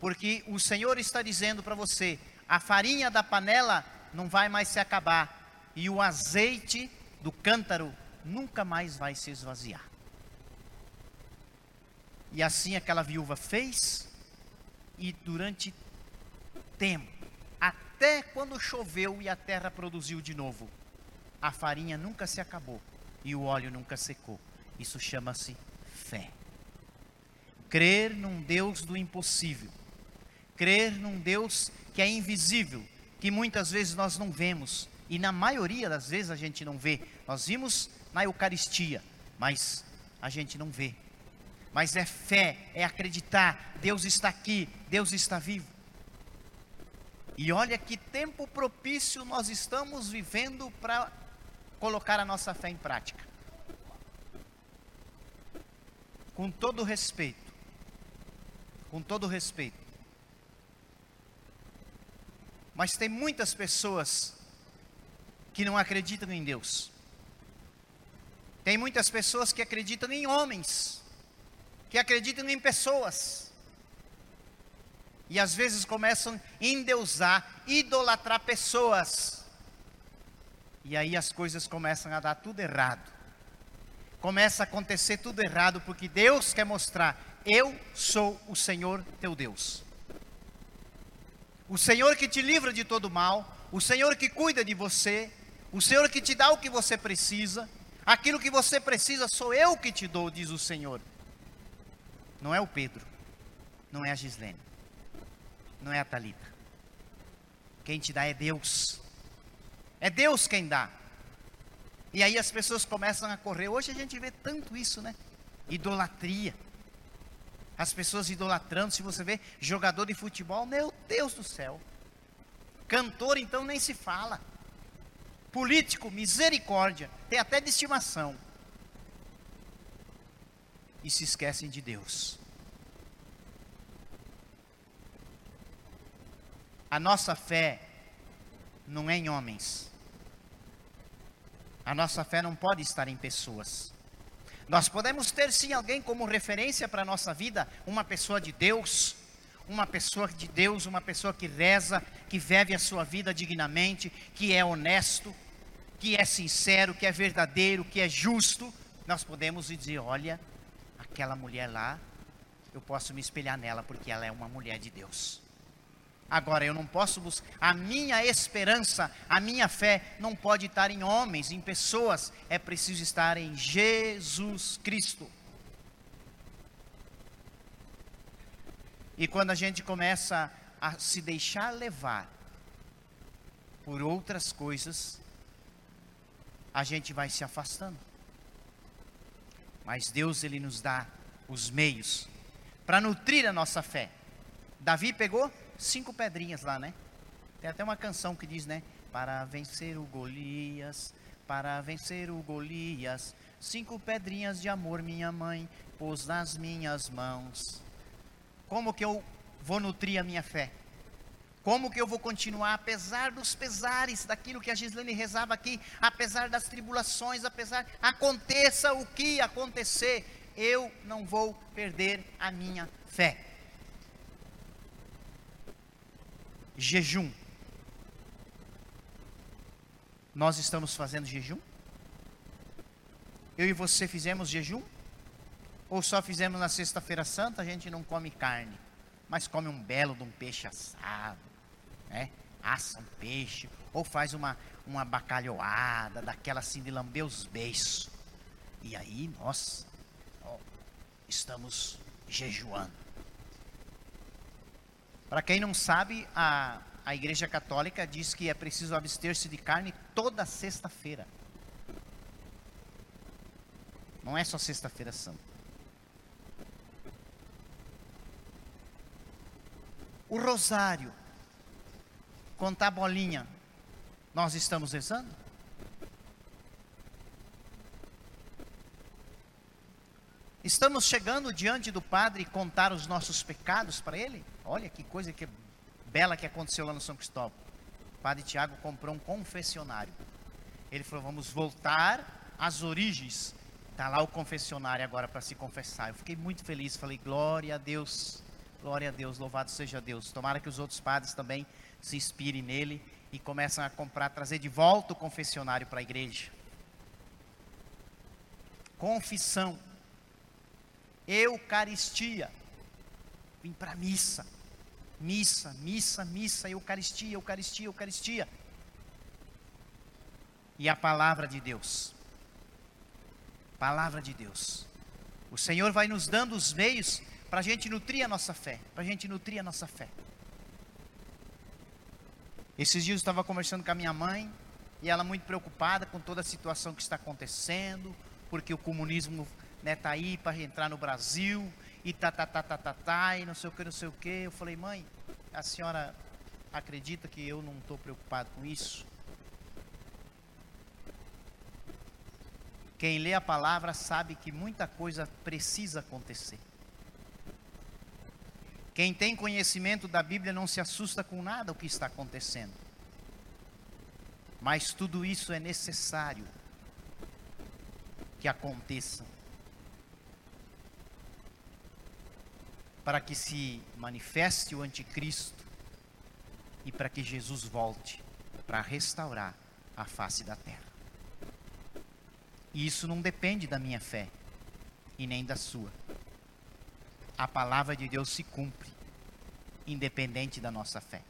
Porque o Senhor está dizendo para você: a farinha da panela não vai mais se acabar e o azeite do cântaro nunca mais vai se esvaziar. E assim aquela viúva fez, e durante tempo, até quando choveu e a terra produziu de novo, a farinha nunca se acabou e o óleo nunca secou. Isso chama-se fé. Crer num Deus do impossível, crer num Deus que é invisível, que muitas vezes nós não vemos, e na maioria das vezes a gente não vê. Nós vimos na Eucaristia, mas a gente não vê. Mas é fé, é acreditar, Deus está aqui, Deus está vivo. E olha que tempo propício nós estamos vivendo para colocar a nossa fé em prática. Com todo respeito, com todo respeito. Mas tem muitas pessoas que não acreditam em Deus. Tem muitas pessoas que acreditam em homens, que acreditam em pessoas. E às vezes começam a endeusar, idolatrar pessoas. E aí as coisas começam a dar tudo errado. Começa a acontecer tudo errado, porque Deus quer mostrar: eu sou o Senhor teu Deus. O Senhor que te livra de todo mal, o Senhor que cuida de você, o Senhor que te dá o que você precisa, aquilo que você precisa sou eu que te dou, diz o Senhor. Não é o Pedro, não é a Gislene, não é a Talita. Quem te dá é Deus. É Deus quem dá. E aí as pessoas começam a correr. Hoje a gente vê tanto isso, né? Idolatria. As pessoas idolatrando. Se você vê jogador de futebol, meu Deus do céu. Cantor, então, nem se fala. Político, misericórdia. Tem até de estimação. E se esquecem de Deus. A nossa fé não é em homens. A nossa fé não pode estar em pessoas. Nós podemos ter sim alguém como referência para a nossa vida, uma pessoa de Deus, uma pessoa de Deus, uma pessoa que reza, que vive a sua vida dignamente, que é honesto, que é sincero, que é verdadeiro, que é justo. Nós podemos dizer: olha, aquela mulher lá, eu posso me espelhar nela porque ela é uma mulher de Deus. Agora, eu não posso buscar. A minha esperança, a minha fé não pode estar em homens, em pessoas. É preciso estar em Jesus Cristo. E quando a gente começa a se deixar levar por outras coisas, a gente vai se afastando. Mas Deus, Ele nos dá os meios para nutrir a nossa fé. Davi pegou cinco pedrinhas lá, né? Tem até uma canção que diz, né? Para vencer o Golias, para vencer o Golias, cinco pedrinhas de amor minha mãe pôs nas minhas mãos. Como que eu vou nutrir a minha fé? Como que eu vou continuar, apesar dos pesares, daquilo que a Gislene rezava aqui, apesar das tribulações, apesar, aconteça o que acontecer, eu não vou perder a minha fé. Jejum. Nós estamos fazendo jejum? Eu e você fizemos jejum? Ou só fizemos na sexta-feira santa, a gente não come carne, mas come um belo de um peixe assado, né? Assa um peixe, ou faz uma, uma bacalhoada, daquela assim de lamber os beiços. E aí, nossa, ó, estamos jejuando. Para quem não sabe, a, a Igreja Católica diz que é preciso abster-se de carne toda sexta-feira. Não é só sexta-feira santa. O rosário, contar bolinha, nós estamos rezando? Estamos chegando diante do Padre e contar os nossos pecados para ele? Olha que coisa que bela que aconteceu lá no São Cristóvão. O Padre Tiago comprou um confessionário. Ele falou: vamos voltar às origens. Está lá o confessionário agora para se confessar. Eu fiquei muito feliz. Falei: glória a Deus, glória a Deus, louvado seja Deus. Tomara que os outros padres também se inspirem nele e comecem a comprar, trazer de volta o confessionário para a igreja. Confissão, Eucaristia. Vim para a missa. Missa, missa, missa, Eucaristia, Eucaristia, Eucaristia. E a palavra de Deus. Palavra de Deus. O Senhor vai nos dando os meios para a gente nutrir a nossa fé. Para a gente nutrir a nossa fé. Esses dias eu estava conversando com a minha mãe e ela muito preocupada com toda a situação que está acontecendo, porque o comunismo né, tá aí para entrar no Brasil e tá, tá, tá, tá, tá, tá, e não sei o que, não sei o que. Eu falei, mãe, a senhora acredita que eu não estou preocupado com isso? Quem lê a palavra sabe que muita coisa precisa acontecer. Quem tem conhecimento da Bíblia não se assusta com nada o que está acontecendo. Mas tudo isso é necessário que aconteça para que se manifeste o anticristo e para que Jesus volte para restaurar a face da terra. E isso não depende da minha fé e nem da sua. A palavra de Deus se cumpre, independente da nossa fé.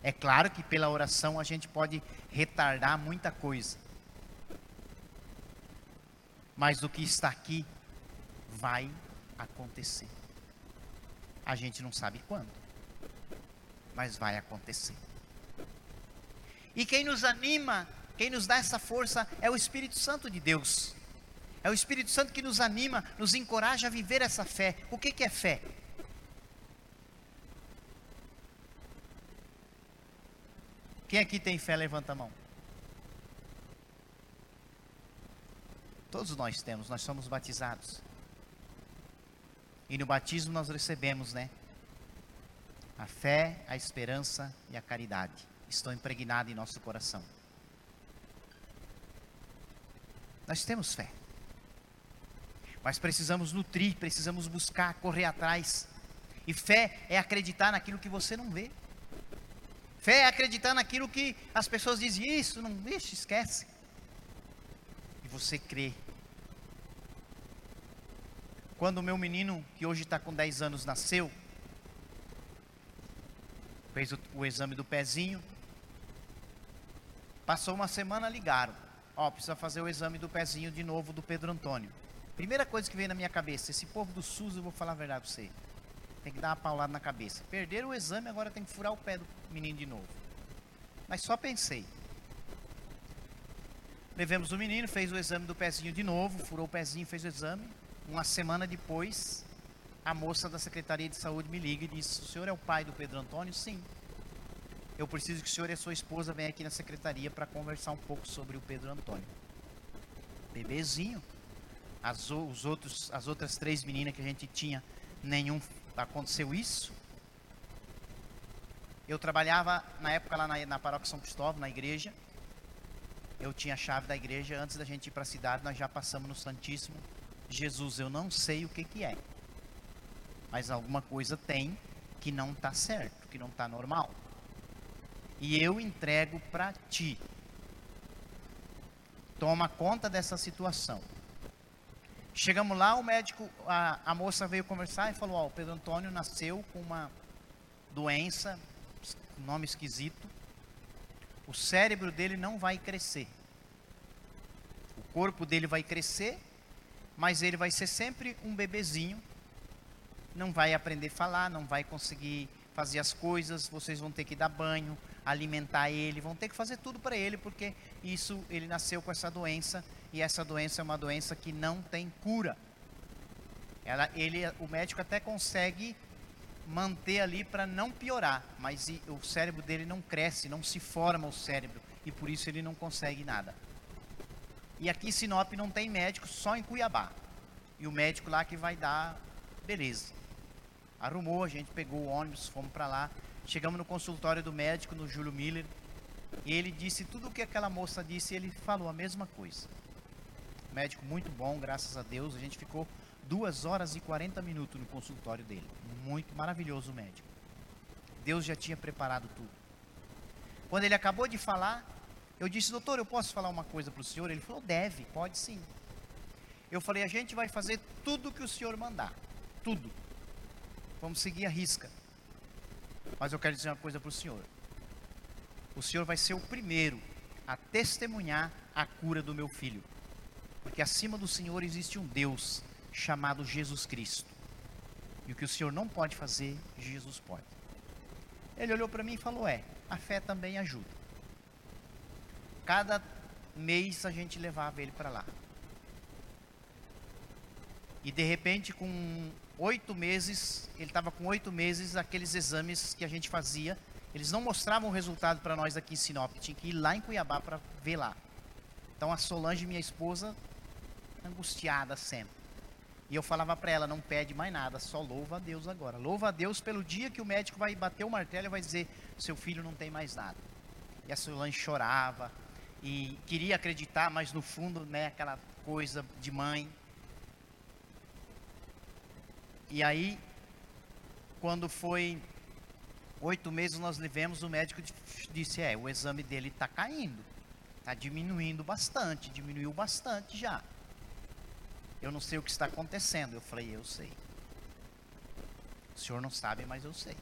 É claro que pela oração a gente pode retardar muita coisa. Mas o que está aqui vai acontecer. A gente não sabe quando, mas vai acontecer. E quem nos anima, quem nos dá essa força é o Espírito Santo de Deus. É o Espírito Santo que nos anima, nos encoraja a viver essa fé. O que, que é fé? Quem aqui tem fé, levanta a mão. Todos nós temos, nós somos batizados. E no batismo nós recebemos, né? A fé, a esperança e a caridade estão impregnados em nosso coração. Nós temos fé. Mas precisamos nutrir, precisamos buscar, correr atrás. E fé é acreditar naquilo que você não vê. Fé é acreditar naquilo que as pessoas dizem, isso não deixa, esquece. E você crê quando o meu menino, que hoje está com 10 anos, nasceu, fez o, o, exame do pezinho, passou uma semana, ligaram. Ó, precisa fazer o exame do pezinho de novo do Pedro Antônio. Primeira coisa que veio na minha cabeça, esse povo do SUS, eu vou falar a verdade para você. Tem que dar uma paulada na cabeça. Perderam o exame, agora tem que furar o pé do menino de novo. Mas só pensei. Levemos o menino, fez o exame do pezinho de novo, furou o pezinho, fez o exame. Uma semana depois, a moça da Secretaria de Saúde me liga e diz: O senhor é o pai do Pedro Antônio? Sim. Eu preciso que o senhor e a sua esposa venham aqui na secretaria para conversar um pouco sobre o Pedro Antônio. Bebezinho. As, os outros, as outras três meninas que a gente tinha, nenhum aconteceu isso. Eu trabalhava na época lá na, na paróquia São Cristóvão, na igreja. Eu tinha a chave da igreja. Antes da gente ir para a cidade, nós já passamos no Santíssimo Jesus, eu não sei o que, que é, mas alguma coisa tem que não está certo, que não está normal. E eu entrego para ti. Toma conta dessa situação. Chegamos lá, o médico, a, a moça veio conversar e falou: Ó, o Pedro Antônio nasceu com uma doença, nome esquisito. O cérebro dele não vai crescer. O corpo dele vai crescer, mas ele vai ser sempre um bebezinho, não vai aprender a falar, não vai conseguir fazer as coisas, vocês vão ter que dar banho, alimentar ele, vão ter que fazer tudo para ele, porque isso ele nasceu com essa doença. E essa doença é uma doença que não tem cura. Ela, ele, o médico até consegue manter ali para não piorar, mas o cérebro dele não cresce, não se forma o cérebro. E por isso ele não consegue nada. E aqui em Sinop não tem médico, só em Cuiabá. e o médico lá que vai dar, beleza. Arrumou, a gente pegou o ônibus, fomos para lá. Chegamos no consultório do médico, no Júlio Miller, e ele disse tudo o que aquela moça disse, ele falou a mesma coisa. Médico muito bom, graças a Deus. A gente ficou duas horas e 40 minutos no consultório dele. Muito maravilhoso o médico. Deus já tinha preparado tudo. Quando ele acabou de falar, eu disse, doutor, eu posso falar uma coisa para o senhor? Ele falou, deve, pode sim. Eu falei, a gente vai fazer tudo que o senhor mandar. Tudo. Vamos seguir a risca. Mas eu quero dizer uma coisa para o senhor. O senhor vai ser o primeiro a testemunhar a cura do meu filho. Porque acima do senhor existe um Deus chamado Jesus Cristo. E o que o senhor não pode fazer, Jesus pode. Ele olhou para mim e falou: É, a fé também ajuda. Cada mês a gente levava ele para lá. E de repente, com oito meses, ele estava com oito meses, aqueles exames que a gente fazia, eles não mostravam o resultado para nós aqui em Sinop, tinha que ir lá em Cuiabá para ver lá. Então a Solange, minha esposa, angustiada sempre. E eu falava para ela, não pede mais nada, só louva a Deus agora. Louva a Deus pelo dia que o médico vai bater o martelo e vai dizer, seu filho não tem mais nada. E a Solange chorava e queria acreditar, mas no fundo, né, aquela coisa de mãe. E aí, quando foi oito meses nós levemos, o médico disse, é, o exame dele está caindo, está diminuindo bastante, diminuiu bastante já. Eu não sei o que está acontecendo. Eu falei, eu sei. O senhor não sabe, mas eu sei.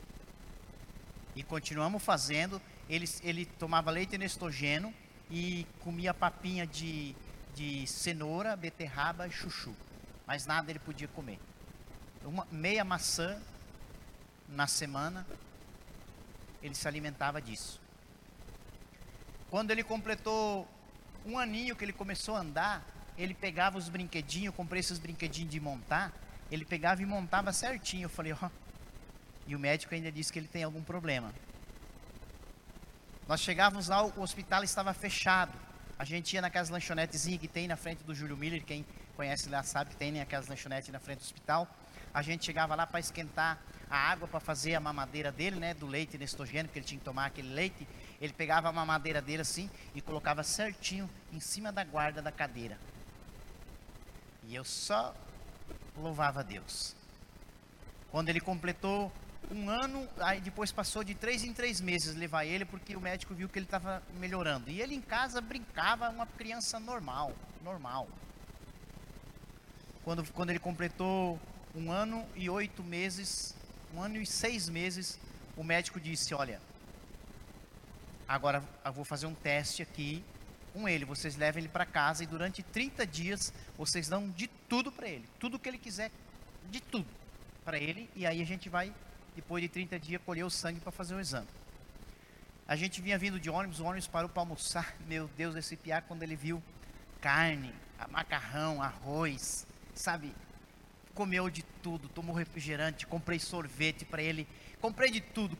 E continuamos fazendo. Ele, ele tomava leite nestogeno e comia papinha de, de cenoura, beterraba chuchu. Mas nada ele podia comer. Uma, meia maçã na semana, ele se alimentava disso. Quando ele completou um aninho que ele começou a andar, ele pegava os brinquedinhos, comprei esses brinquedinhos de montar, ele pegava e montava certinho. Eu falei, ó. Oh. E o médico ainda disse que ele tem algum problema. Nós chegávamos lá, o hospital estava fechado. A gente ia naquelas lanchonetezinhas que tem na frente do Júlio Miller, quem conhece lá sabe que tem né, aquelas lanchonetes na frente do hospital. A gente chegava lá para esquentar a água para fazer a mamadeira dele, né, do leite nestogênio, porque ele tinha que tomar aquele leite. Ele pegava a mamadeira dele assim e colocava certinho em cima da guarda da cadeira. E eu só louvava a Deus. Quando ele completou um ano, aí depois passou de três em três meses levar ele, porque o médico viu que ele estava melhorando. E ele em casa brincava, uma criança normal, normal. Quando, quando ele completou um ano e oito meses, um ano e seis meses, o médico disse: Olha, agora eu vou fazer um teste aqui com ele, vocês levam ele para casa e durante 30 dias vocês dão de tudo para ele, tudo que ele quiser, de tudo para ele, e aí a gente vai, depois de 30 dias, colher o sangue para fazer o exame. A gente vinha vindo de ônibus, o ônibus parou para almoçar, meu Deus, esse piá, quando ele viu carne, macarrão, arroz, sabe, comeu de tudo, tomou refrigerante, comprei sorvete para ele, comprei de tudo,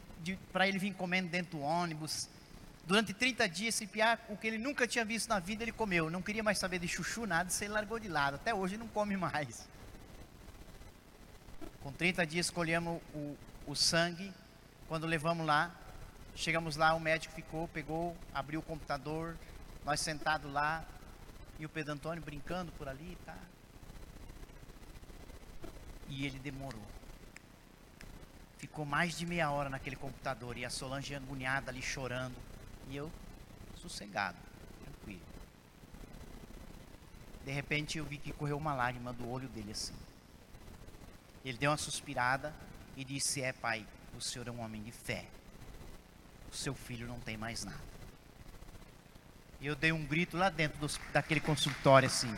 para ele vir comendo dentro do ônibus, Durante 30 dias, esse piá, o que ele nunca tinha visto na vida, ele comeu. Não queria mais saber de chuchu, nada, se ele largou de lado. Até hoje não come mais. Com 30 dias, colhemos o, o sangue. Quando levamos lá, chegamos lá, o médico ficou, pegou, abriu o computador, nós sentados lá, e o Pedro Antônio brincando por ali, tá? E ele demorou. Ficou mais de meia hora naquele computador e a Solange agoniada ali chorando. E eu, sossegado, tranquilo. De repente eu vi que correu uma lágrima do olho dele assim. Ele deu uma suspirada e disse: É, pai, o senhor é um homem de fé. O seu filho não tem mais nada. E eu dei um grito lá dentro dos, daquele consultório assim.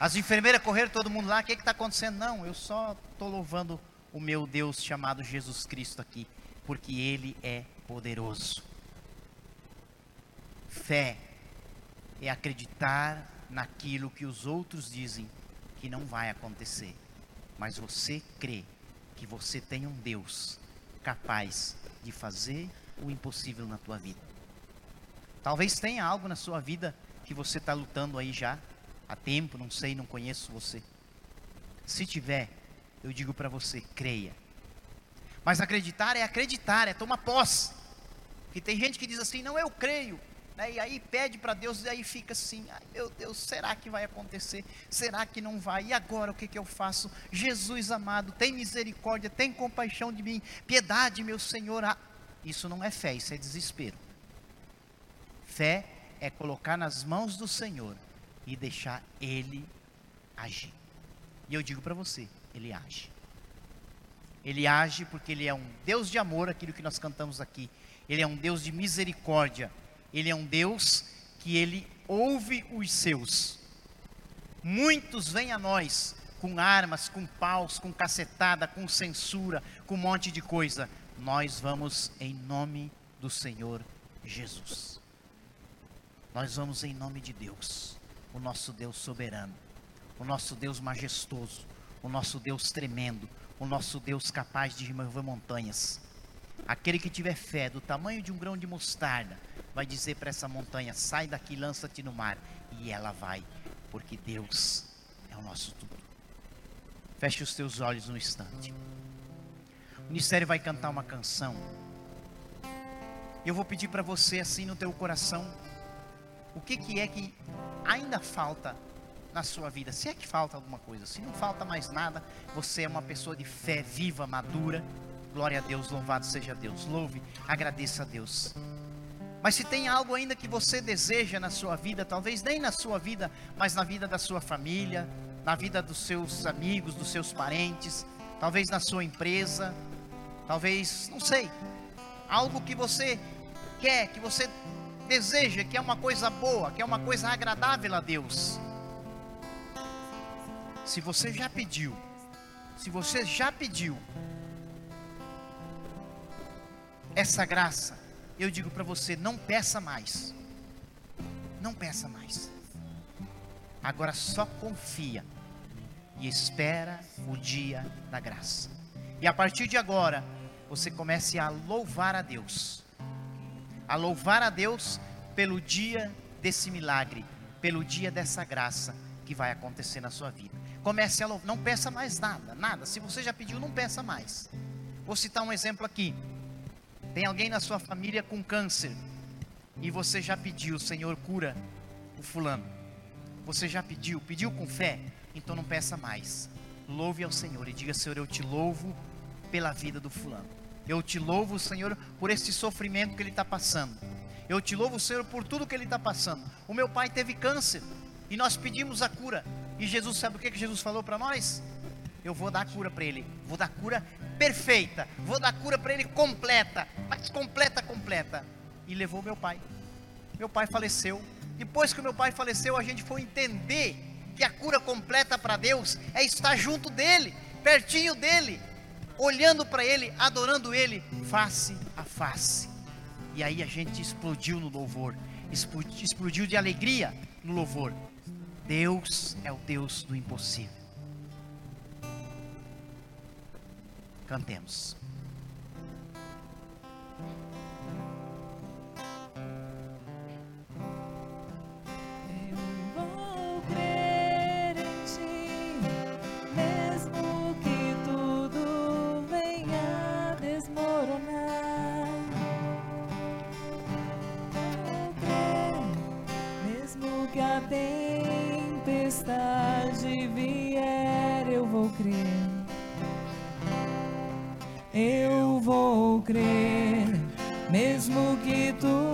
As enfermeiras correram, todo mundo lá, o que está acontecendo? Não, eu só estou louvando o meu Deus chamado Jesus Cristo aqui, porque Ele é poderoso. Fé é acreditar naquilo que os outros dizem que não vai acontecer, mas você crê que você tem um Deus capaz de fazer o impossível na tua vida. Talvez tenha algo na sua vida que você está lutando aí já, há tempo, não sei, não conheço você. Se tiver, eu digo para você, creia. Mas acreditar é acreditar, é tomar posse. Porque tem gente que diz assim, não, eu creio. Né? E aí pede para Deus e aí fica assim, ai meu Deus, será que vai acontecer? Será que não vai? E agora o que, que eu faço? Jesus amado, tem misericórdia, tem compaixão de mim, piedade, meu Senhor. Ah, isso não é fé, isso é desespero. Fé é colocar nas mãos do Senhor e deixar Ele agir. E eu digo para você, Ele age. Ele age porque Ele é um Deus de amor, aquilo que nós cantamos aqui. Ele é um Deus de misericórdia. Ele é um Deus que Ele ouve os seus. Muitos vêm a nós com armas, com paus, com cacetada, com censura, com um monte de coisa. Nós vamos em nome do Senhor Jesus. Nós vamos em nome de Deus, o nosso Deus soberano, o nosso Deus majestoso, o nosso Deus tremendo, o nosso Deus capaz de remover montanhas. Aquele que tiver fé do tamanho de um grão de mostarda, vai dizer para essa montanha: sai daqui, lança-te no mar. E ela vai, porque Deus é o nosso tudo. Feche os teus olhos no instante. O ministério vai cantar uma canção. Eu vou pedir para você, assim no teu coração, o que, que é que ainda falta na sua vida. Se é que falta alguma coisa, se não falta mais nada, você é uma pessoa de fé viva, madura. Glória a Deus, louvado seja Deus. Louve, agradeça a Deus. Mas se tem algo ainda que você deseja na sua vida, talvez nem na sua vida, mas na vida da sua família, na vida dos seus amigos, dos seus parentes, talvez na sua empresa, talvez, não sei, algo que você quer, que você deseja, que é uma coisa boa, que é uma coisa agradável a Deus. Se você já pediu, se você já pediu essa graça, eu digo para você, não peça mais. Não peça mais. Agora só confia e espera o dia da graça. E a partir de agora, você comece a louvar a Deus. A louvar a Deus pelo dia desse milagre, pelo dia dessa graça que vai acontecer na sua vida. Comece a louvar, não peça mais nada, nada. Se você já pediu, não peça mais. Vou citar um exemplo aqui. Tem alguém na sua família com câncer e você já pediu, Senhor, cura o fulano. Você já pediu, pediu com fé, então não peça mais. Louve ao Senhor e diga, Senhor, eu te louvo pela vida do fulano. Eu te louvo, Senhor, por esse sofrimento que ele está passando. Eu te louvo, Senhor, por tudo que ele está passando. O meu pai teve câncer e nós pedimos a cura. E Jesus, sabe o que, que Jesus falou para nós? Eu vou dar cura para ele. Vou dar cura perfeita. Vou dar cura para ele completa. Mas completa, completa. E levou meu pai. Meu pai faleceu. Depois que meu pai faleceu, a gente foi entender que a cura completa para Deus é estar junto dele, pertinho dele, olhando para ele, adorando ele, face a face. E aí a gente explodiu no louvor, explodiu de alegria no louvor. Deus é o Deus do impossível. Cantemos. Eu vou crer, mesmo que tudo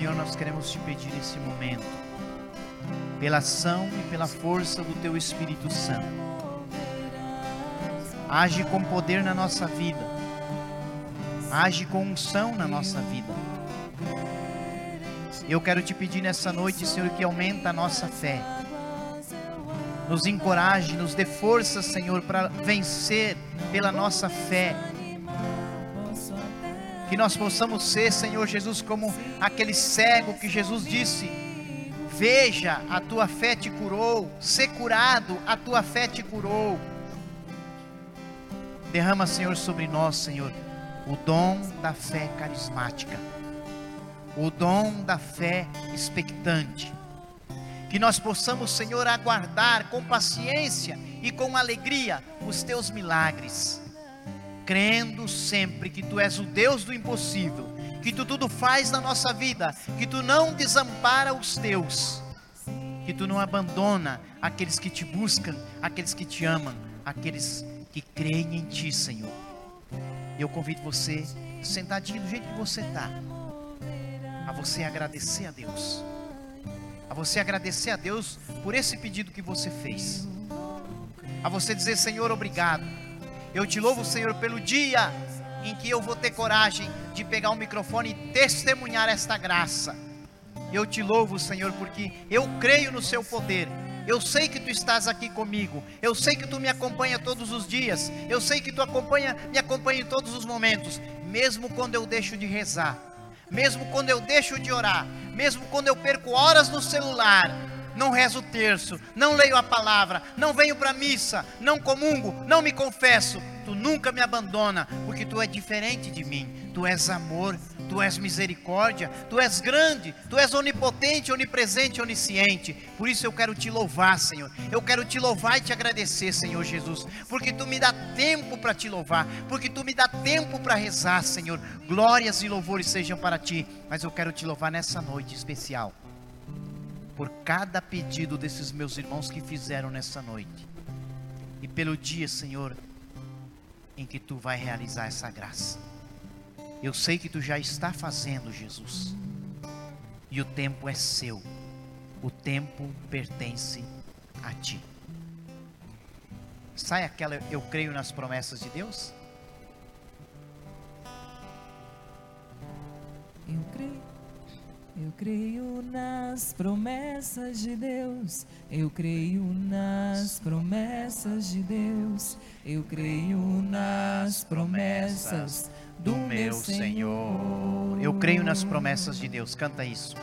Senhor, nós queremos te pedir nesse momento, pela ação e pela força do Teu Espírito Santo. Age com poder na nossa vida, age com unção na nossa vida. Eu quero te pedir nessa noite, Senhor, que aumenta a nossa fé. Nos encoraje, nos dê força, Senhor, para vencer pela nossa fé. Que nós possamos ser, Senhor Jesus, como aquele cego que Jesus disse: Veja, a tua fé te curou, ser curado, a tua fé te curou. Derrama, Senhor, sobre nós, Senhor, o dom da fé carismática, o dom da fé expectante. Que nós possamos, Senhor, aguardar com paciência e com alegria os teus milagres, crendo sempre que tu és o Deus do impossível, que tu tudo faz na nossa vida, que tu não desampara os teus, que tu não abandona aqueles que te buscam, aqueles que te amam, aqueles que creem em Ti, Senhor. Eu convido você, sentadinho do jeito que você está, a você agradecer a Deus, a você agradecer a Deus por esse pedido que você fez, a você dizer: Senhor, obrigado. Eu te louvo, Senhor, pelo dia em que eu vou ter coragem de pegar o microfone e testemunhar esta graça. Eu te louvo, Senhor, porque eu creio no Seu poder eu sei que tu estás aqui comigo. Eu sei que tu me acompanha todos os dias. Eu sei que tu acompanha, me acompanha em todos os momentos, mesmo quando eu deixo de rezar, mesmo quando eu deixo de orar, mesmo quando eu perco horas no celular, não rezo o terço, não leio a palavra, não venho para a missa, não comungo, não me confesso. Tu nunca me abandona, porque tu é diferente de mim. Tu és amor, Tu és misericórdia, Tu és grande, Tu és onipotente, onipresente, onisciente. Por isso eu quero te louvar, Senhor. Eu quero te louvar e te agradecer, Senhor Jesus, porque Tu me dá tempo para te louvar, porque Tu me dá tempo para rezar, Senhor. Glórias e louvores sejam para Ti, mas eu quero te louvar nessa noite especial, por cada pedido desses meus irmãos que fizeram nessa noite, e pelo dia, Senhor, em que Tu vai realizar essa graça. Eu sei que tu já está fazendo, Jesus. E o tempo é seu. O tempo pertence a ti. Sai aquela eu creio nas promessas de Deus? Eu creio. Eu creio nas promessas de Deus. Eu creio nas promessas de Deus. Eu creio nas promessas do meu Senhor. Eu creio nas promessas de Deus. Canta isso.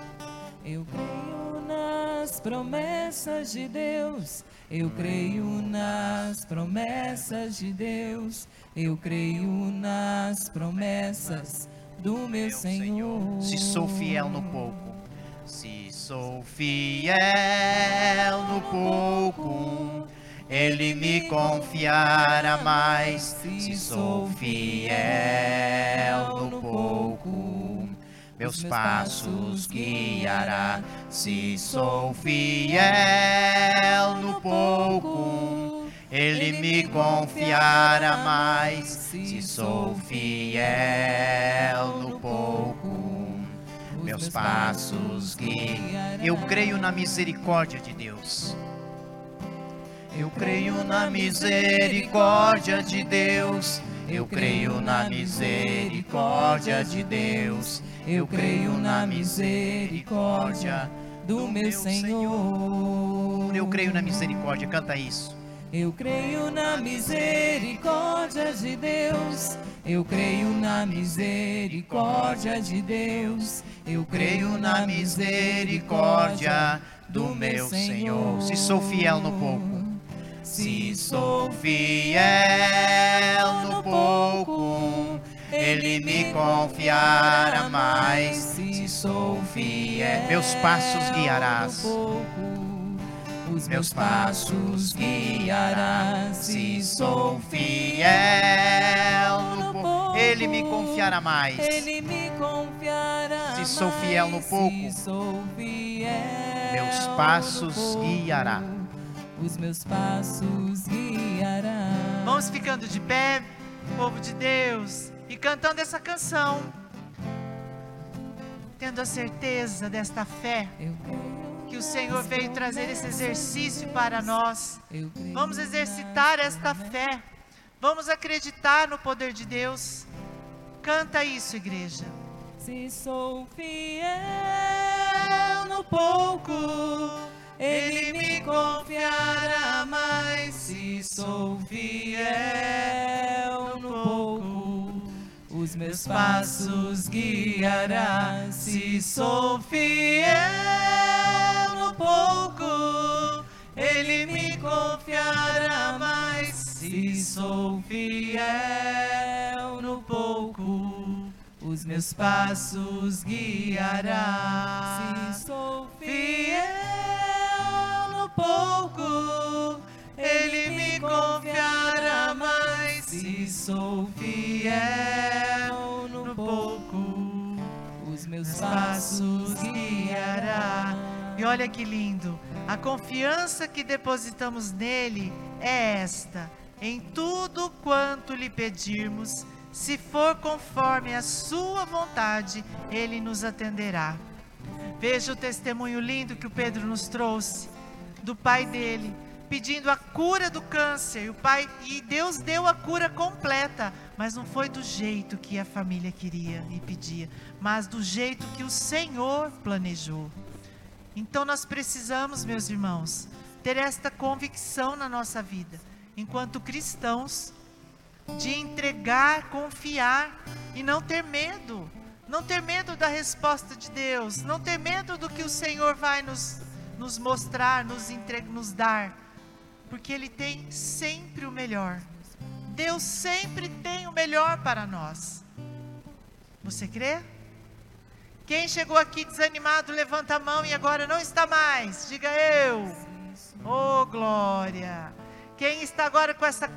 Eu creio nas promessas de Deus. Eu creio nas promessas de Deus. Eu creio nas promessas do meu Senhor. Se sou fiel no pouco, se sou fiel no pouco ele me confiará mais. Se sou fiel no pouco, meus passos guiará. Se sou fiel no pouco, ele me confiará mais. Se sou fiel no pouco, meus passos guiará. Eu creio na misericórdia de Deus. Eu creio na misericórdia de Deus. Eu creio na misericórdia de Deus. Eu creio na misericórdia do meu Senhor. Eu creio na misericórdia, canta isso. Eu creio na misericórdia de Deus. Eu creio na misericórdia de Deus. Eu creio na misericórdia do meu Senhor. Se sou fiel no pouco se sou fiel no pouco, ele me confiará mais. Se sou fiel, meus passos guiarás. Os meus passos guiarás. Se sou fiel no pouco, ele me confiará mais. Ele me confiará. Se sou fiel no pouco, meus passos guiará os meus passos guiará. Vamos ficando de pé, povo de Deus, e cantando essa canção. tendo a certeza desta fé, Eu creio. Que o Senhor veio trazer esse exercício para nós. Vamos exercitar esta fé. Vamos acreditar no poder de Deus. Canta isso, igreja. Se sou fiel no pouco, Ele me confiará mais. Se sou fiel os meus passos guiará. Se sou fiel no pouco, Ele me confiará mais. Se sou fiel no pouco, os meus passos guiará. Se sou fiel no pouco, Ele me confiará mais. Se sou fiel no pouco, os meus passos guiará. E olha que lindo. A confiança que depositamos nele é esta: em tudo quanto lhe pedirmos, se for conforme a sua vontade, ele nos atenderá. Veja o testemunho lindo que o Pedro nos trouxe do pai dele, pedindo a cura do câncer. E o pai e Deus deu a cura completa, mas não foi do jeito que a família queria e pedia, mas do jeito que o Senhor planejou. Então nós precisamos, meus irmãos, ter esta convicção na nossa vida, enquanto cristãos, de entregar, confiar e não ter medo. Não ter medo da resposta de Deus, não ter medo do que o Senhor vai nos, nos mostrar, nos, entre, nos dar, porque Ele tem sempre o melhor. Deus sempre tem o melhor para nós. Você crê? Quem chegou aqui desanimado, levanta a mão e agora não está mais. Diga eu. Oh, glória. Quem está agora com essa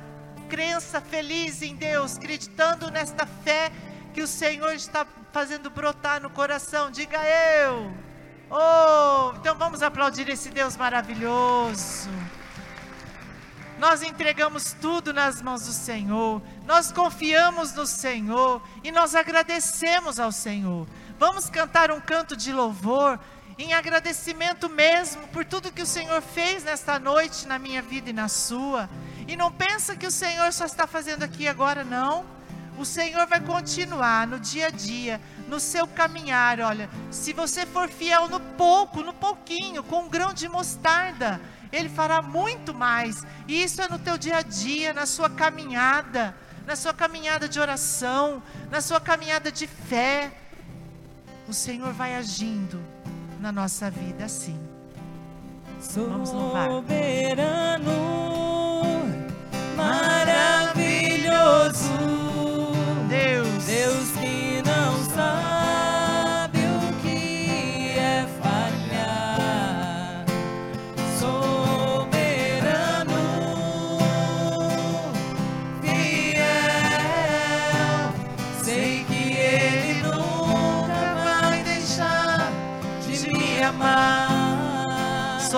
crença feliz em Deus, acreditando nesta fé que o Senhor está fazendo brotar no coração, diga eu. Oh, então vamos aplaudir esse Deus maravilhoso. Nós entregamos tudo nas mãos do Senhor, nós confiamos no Senhor e nós agradecemos ao Senhor. Vamos cantar um canto de louvor em agradecimento mesmo por tudo que o Senhor fez nesta noite na minha vida e na sua. E não pensa que o Senhor só está fazendo aqui agora, não. O Senhor vai continuar no dia a dia, no seu caminhar. Olha, se você for fiel no pouco, no pouquinho, com um grão de mostarda, Ele fará muito mais. E isso é no teu dia a dia, na sua caminhada, na sua caminhada de oração, na sua caminhada de fé. O Senhor vai agindo na nossa vida assim. Vamos louvar. Soberano, maravilhoso, Deus, Deus que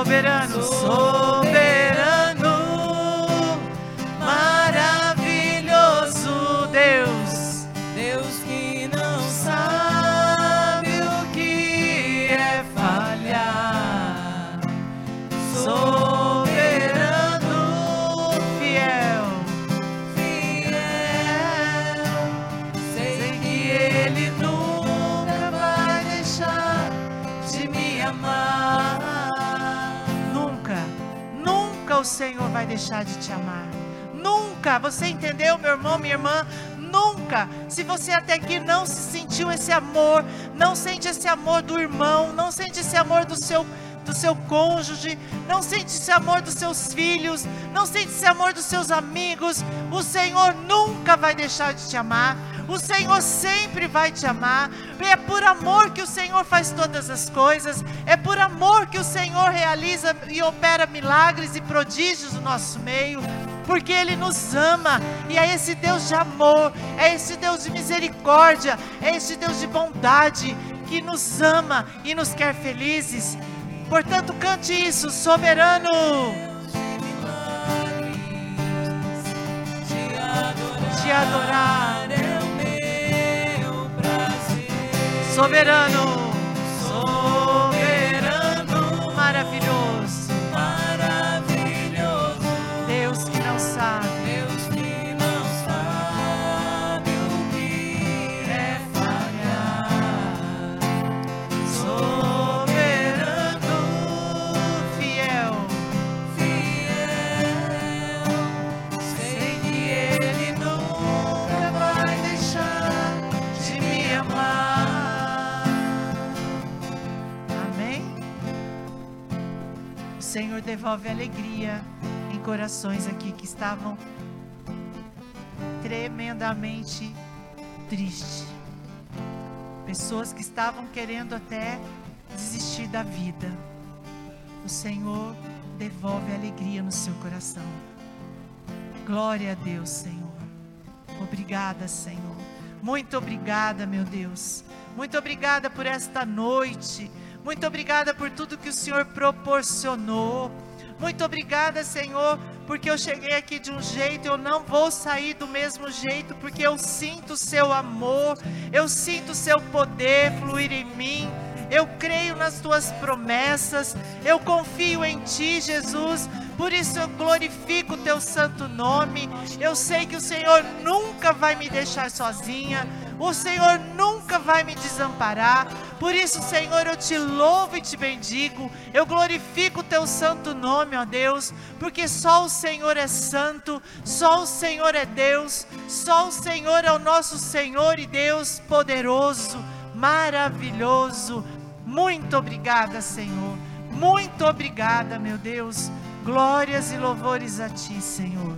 soberano, soberano, o Senhor vai deixar de te amar. Nunca, você entendeu, meu irmão, minha irmã? Nunca. Se você até aqui não se sentiu esse amor, não sente esse amor do irmão, não sente esse amor do seu do seu cônjuge, não sente esse amor dos seus filhos, não sente esse amor dos seus amigos, o Senhor nunca vai deixar de te amar. O Senhor sempre vai te amar. É por amor que o Senhor faz todas as coisas. É por amor que o Senhor realiza e opera milagres e prodígios no nosso meio. Porque Ele nos ama. E é esse Deus de amor, é esse Deus de misericórdia, é esse Deus de bondade que nos ama e nos quer felizes. Portanto, cante isso, soberano. Soberano, devolve alegria em corações aqui que estavam tremendamente tristes. Pessoas que estavam querendo até desistir da vida. O Senhor devolve alegria no seu coração. Glória a Deus, Senhor. Obrigada, Senhor. Muito obrigada, meu Deus. Muito obrigada por esta noite. Muito obrigada por tudo que o Senhor proporcionou. Muito obrigada, Senhor, porque eu cheguei aqui de um jeito, eu não vou sair do mesmo jeito, porque eu sinto o seu amor, eu sinto o seu poder fluir em mim. Eu creio nas tuas promessas, eu confio em ti, Jesus. Por isso eu glorifico o teu santo nome. Eu sei que o Senhor nunca vai me deixar sozinha. O Senhor nunca vai me desamparar. Por isso, Senhor, eu te louvo e te bendigo. Eu glorifico o teu santo nome, ó Deus, porque só o Senhor é santo, só o Senhor é Deus, só o Senhor é o nosso Senhor e Deus poderoso, maravilhoso. Muito obrigada, Senhor. Muito obrigada, meu Deus. Glórias e louvores a ti, Senhor.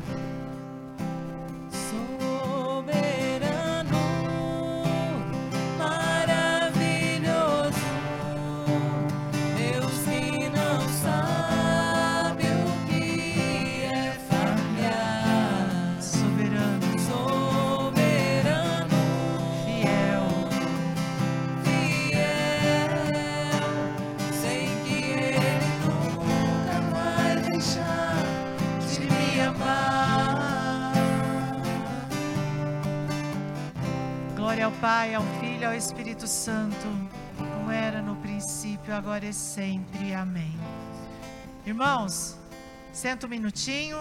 Glória ao Pai, ao Filho, ao Espírito Santo, como era no princípio, agora e sempre. Amém. Irmãos, senta um minutinho.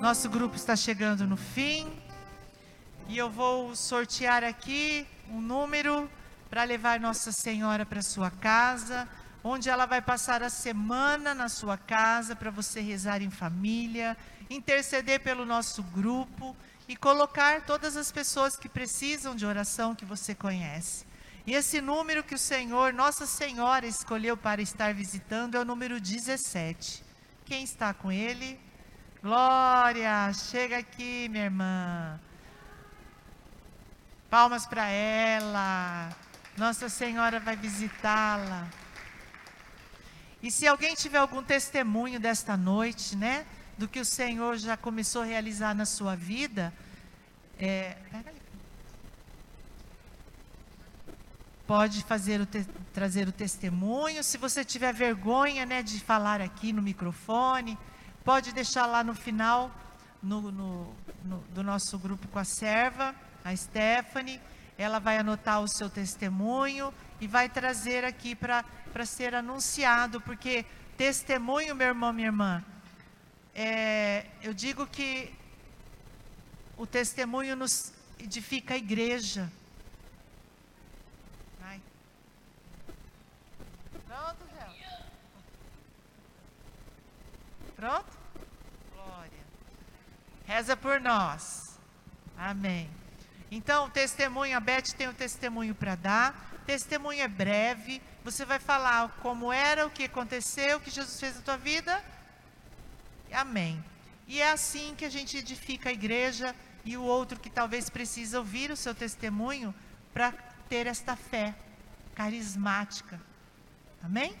Nosso grupo está chegando no fim. E eu vou sortear aqui um número para levar Nossa Senhora para sua casa, onde ela vai passar a semana na sua casa para você rezar em família, interceder pelo nosso grupo e colocar todas as pessoas que precisam de oração que você conhece. E esse número que o Senhor, Nossa Senhora, escolheu para estar visitando é o número 17. Quem está com ele? Glória! Chega aqui, minha irmã. Palmas para ela. Nossa Senhora vai visitá-la. E se alguém tiver algum testemunho desta noite, né? Do que o Senhor já começou a realizar na sua vida, é, pode fazer o te, trazer o testemunho. Se você tiver vergonha né, de falar aqui no microfone, pode deixar lá no final no, no, no, do nosso grupo com a serva, a Stephanie. Ela vai anotar o seu testemunho e vai trazer aqui para ser anunciado, porque testemunho, meu irmão, minha irmã, é, eu digo que o testemunho nos edifica a igreja. Vai. Pronto, Zé? Pronto? Glória. Reza por nós. Amém. Então, testemunho, a Beth tem um testemunho para dar. Testemunho é breve. Você vai falar como era, o que aconteceu, o que Jesus fez na tua vida Amém. E é assim que a gente edifica a igreja e o outro que talvez precisa ouvir o seu testemunho para ter esta fé carismática. Amém?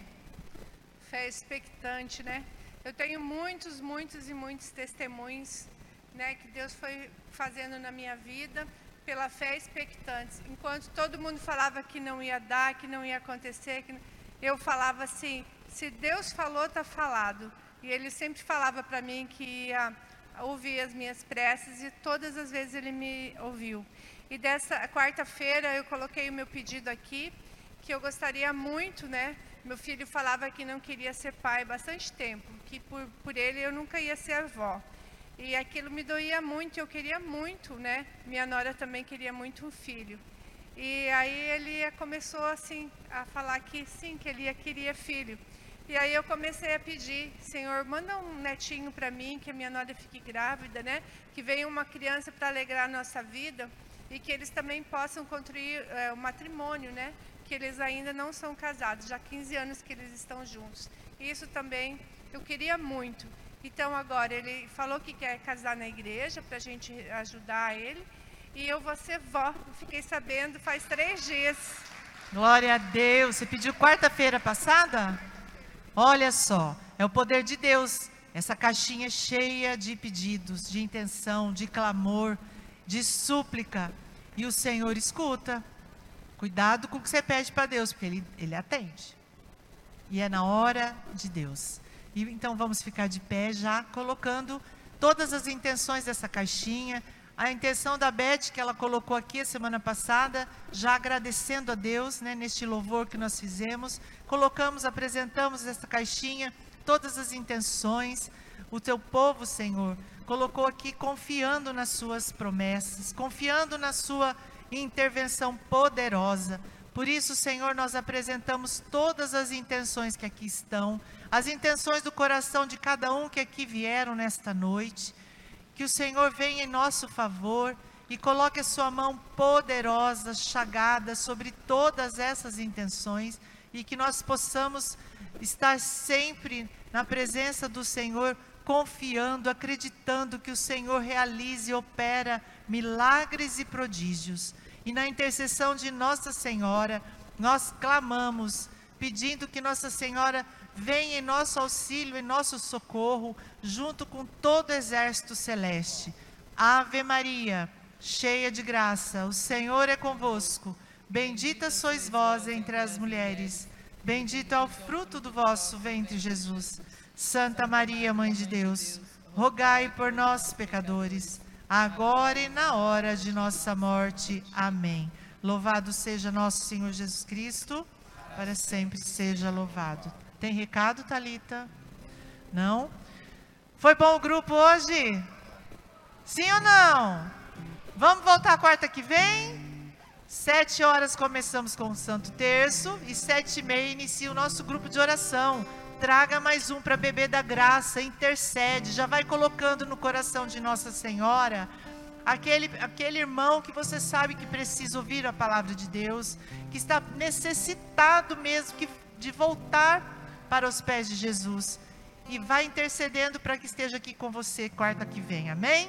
Fé expectante, né? Eu tenho muitos, muitos e muitos testemunhos, né, que Deus foi fazendo na minha vida pela fé expectante. Enquanto todo mundo falava que não ia dar, que não ia acontecer, que... eu falava assim: se Deus falou, está falado. E ele sempre falava para mim que ia ouvir as minhas preces e todas as vezes ele me ouviu. E dessa quarta-feira eu coloquei o meu pedido aqui, que eu gostaria muito, né? Meu filho falava que não queria ser pai bastante tempo, que por, por ele eu nunca ia ser avó. E aquilo me doía muito, eu queria muito, né? Minha nora também queria muito um filho. E aí ele começou assim a falar que sim, que ele queria filho. E aí eu comecei a pedir, Senhor, manda um netinho para mim, que a minha nora fique grávida, né? Que venha uma criança para alegrar a nossa vida e que eles também possam construir é, o matrimônio, né? Que eles ainda não são casados, já há 15 anos que eles estão juntos. Isso também Eu queria muito. Então agora ele falou que quer casar na igreja para a gente ajudar ele. E eu vou ser vó. Fiquei sabendo faz três dias. Glória a Deus. Você pediu quarta-feira passada? Olha só, é o poder de Deus. Essa caixinha cheia de pedidos, de intenção, de clamor, de súplica. E o Senhor escuta. Cuidado com o que você pede para Deus, porque ele, ele atende. E é na hora de Deus. E então vamos ficar de pé já colocando todas as intenções dessa caixinha. A intenção da Beth que ela colocou aqui a semana passada, já agradecendo a Deus, né, neste louvor que nós fizemos, colocamos, apresentamos essa caixinha, todas as intenções. O teu povo, Senhor, colocou aqui confiando nas suas promessas, confiando na sua intervenção poderosa. Por isso, Senhor, nós apresentamos todas as intenções que aqui estão, as intenções do coração de cada um que aqui vieram nesta noite. Que o Senhor venha em nosso favor e coloque a sua mão poderosa, chagada sobre todas essas intenções e que nós possamos estar sempre na presença do Senhor, confiando, acreditando que o Senhor realize e opera milagres e prodígios. E na intercessão de Nossa Senhora, nós clamamos, pedindo que Nossa Senhora venha em nosso auxílio, em nosso socorro, junto com todo o exército celeste. Ave Maria, cheia de graça, o Senhor é convosco. Bendita sois vós entre as mulheres. Bendito é o fruto do vosso ventre, Jesus. Santa Maria, Mãe de Deus, rogai por nós, pecadores agora e na hora de nossa morte. Amém. Louvado seja nosso Senhor Jesus Cristo, para sempre seja louvado. Tem recado, Talita? Não? Foi bom o grupo hoje? Sim ou não? Vamos voltar quarta que vem? Sete horas começamos com o Santo Terço e sete e meia inicia o nosso grupo de oração traga mais um para beber da graça, intercede, já vai colocando no coração de Nossa Senhora aquele, aquele irmão que você sabe que precisa ouvir a palavra de Deus, que está necessitado mesmo que, de voltar para os pés de Jesus. E vai intercedendo para que esteja aqui com você quarta que vem, amém?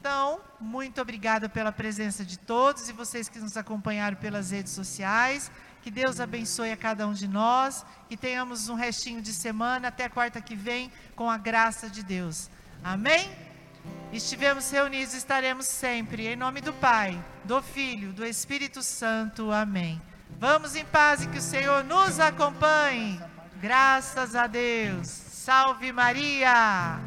Então, muito obrigada pela presença de todos e vocês que nos acompanharam pelas redes sociais. Que Deus abençoe a cada um de nós e tenhamos um restinho de semana até quarta que vem com a graça de Deus. Amém? Estivemos reunidos, estaremos sempre. Em nome do Pai, do Filho, do Espírito Santo. Amém. Vamos em paz e que o Senhor nos acompanhe. Graças a Deus. Salve Maria!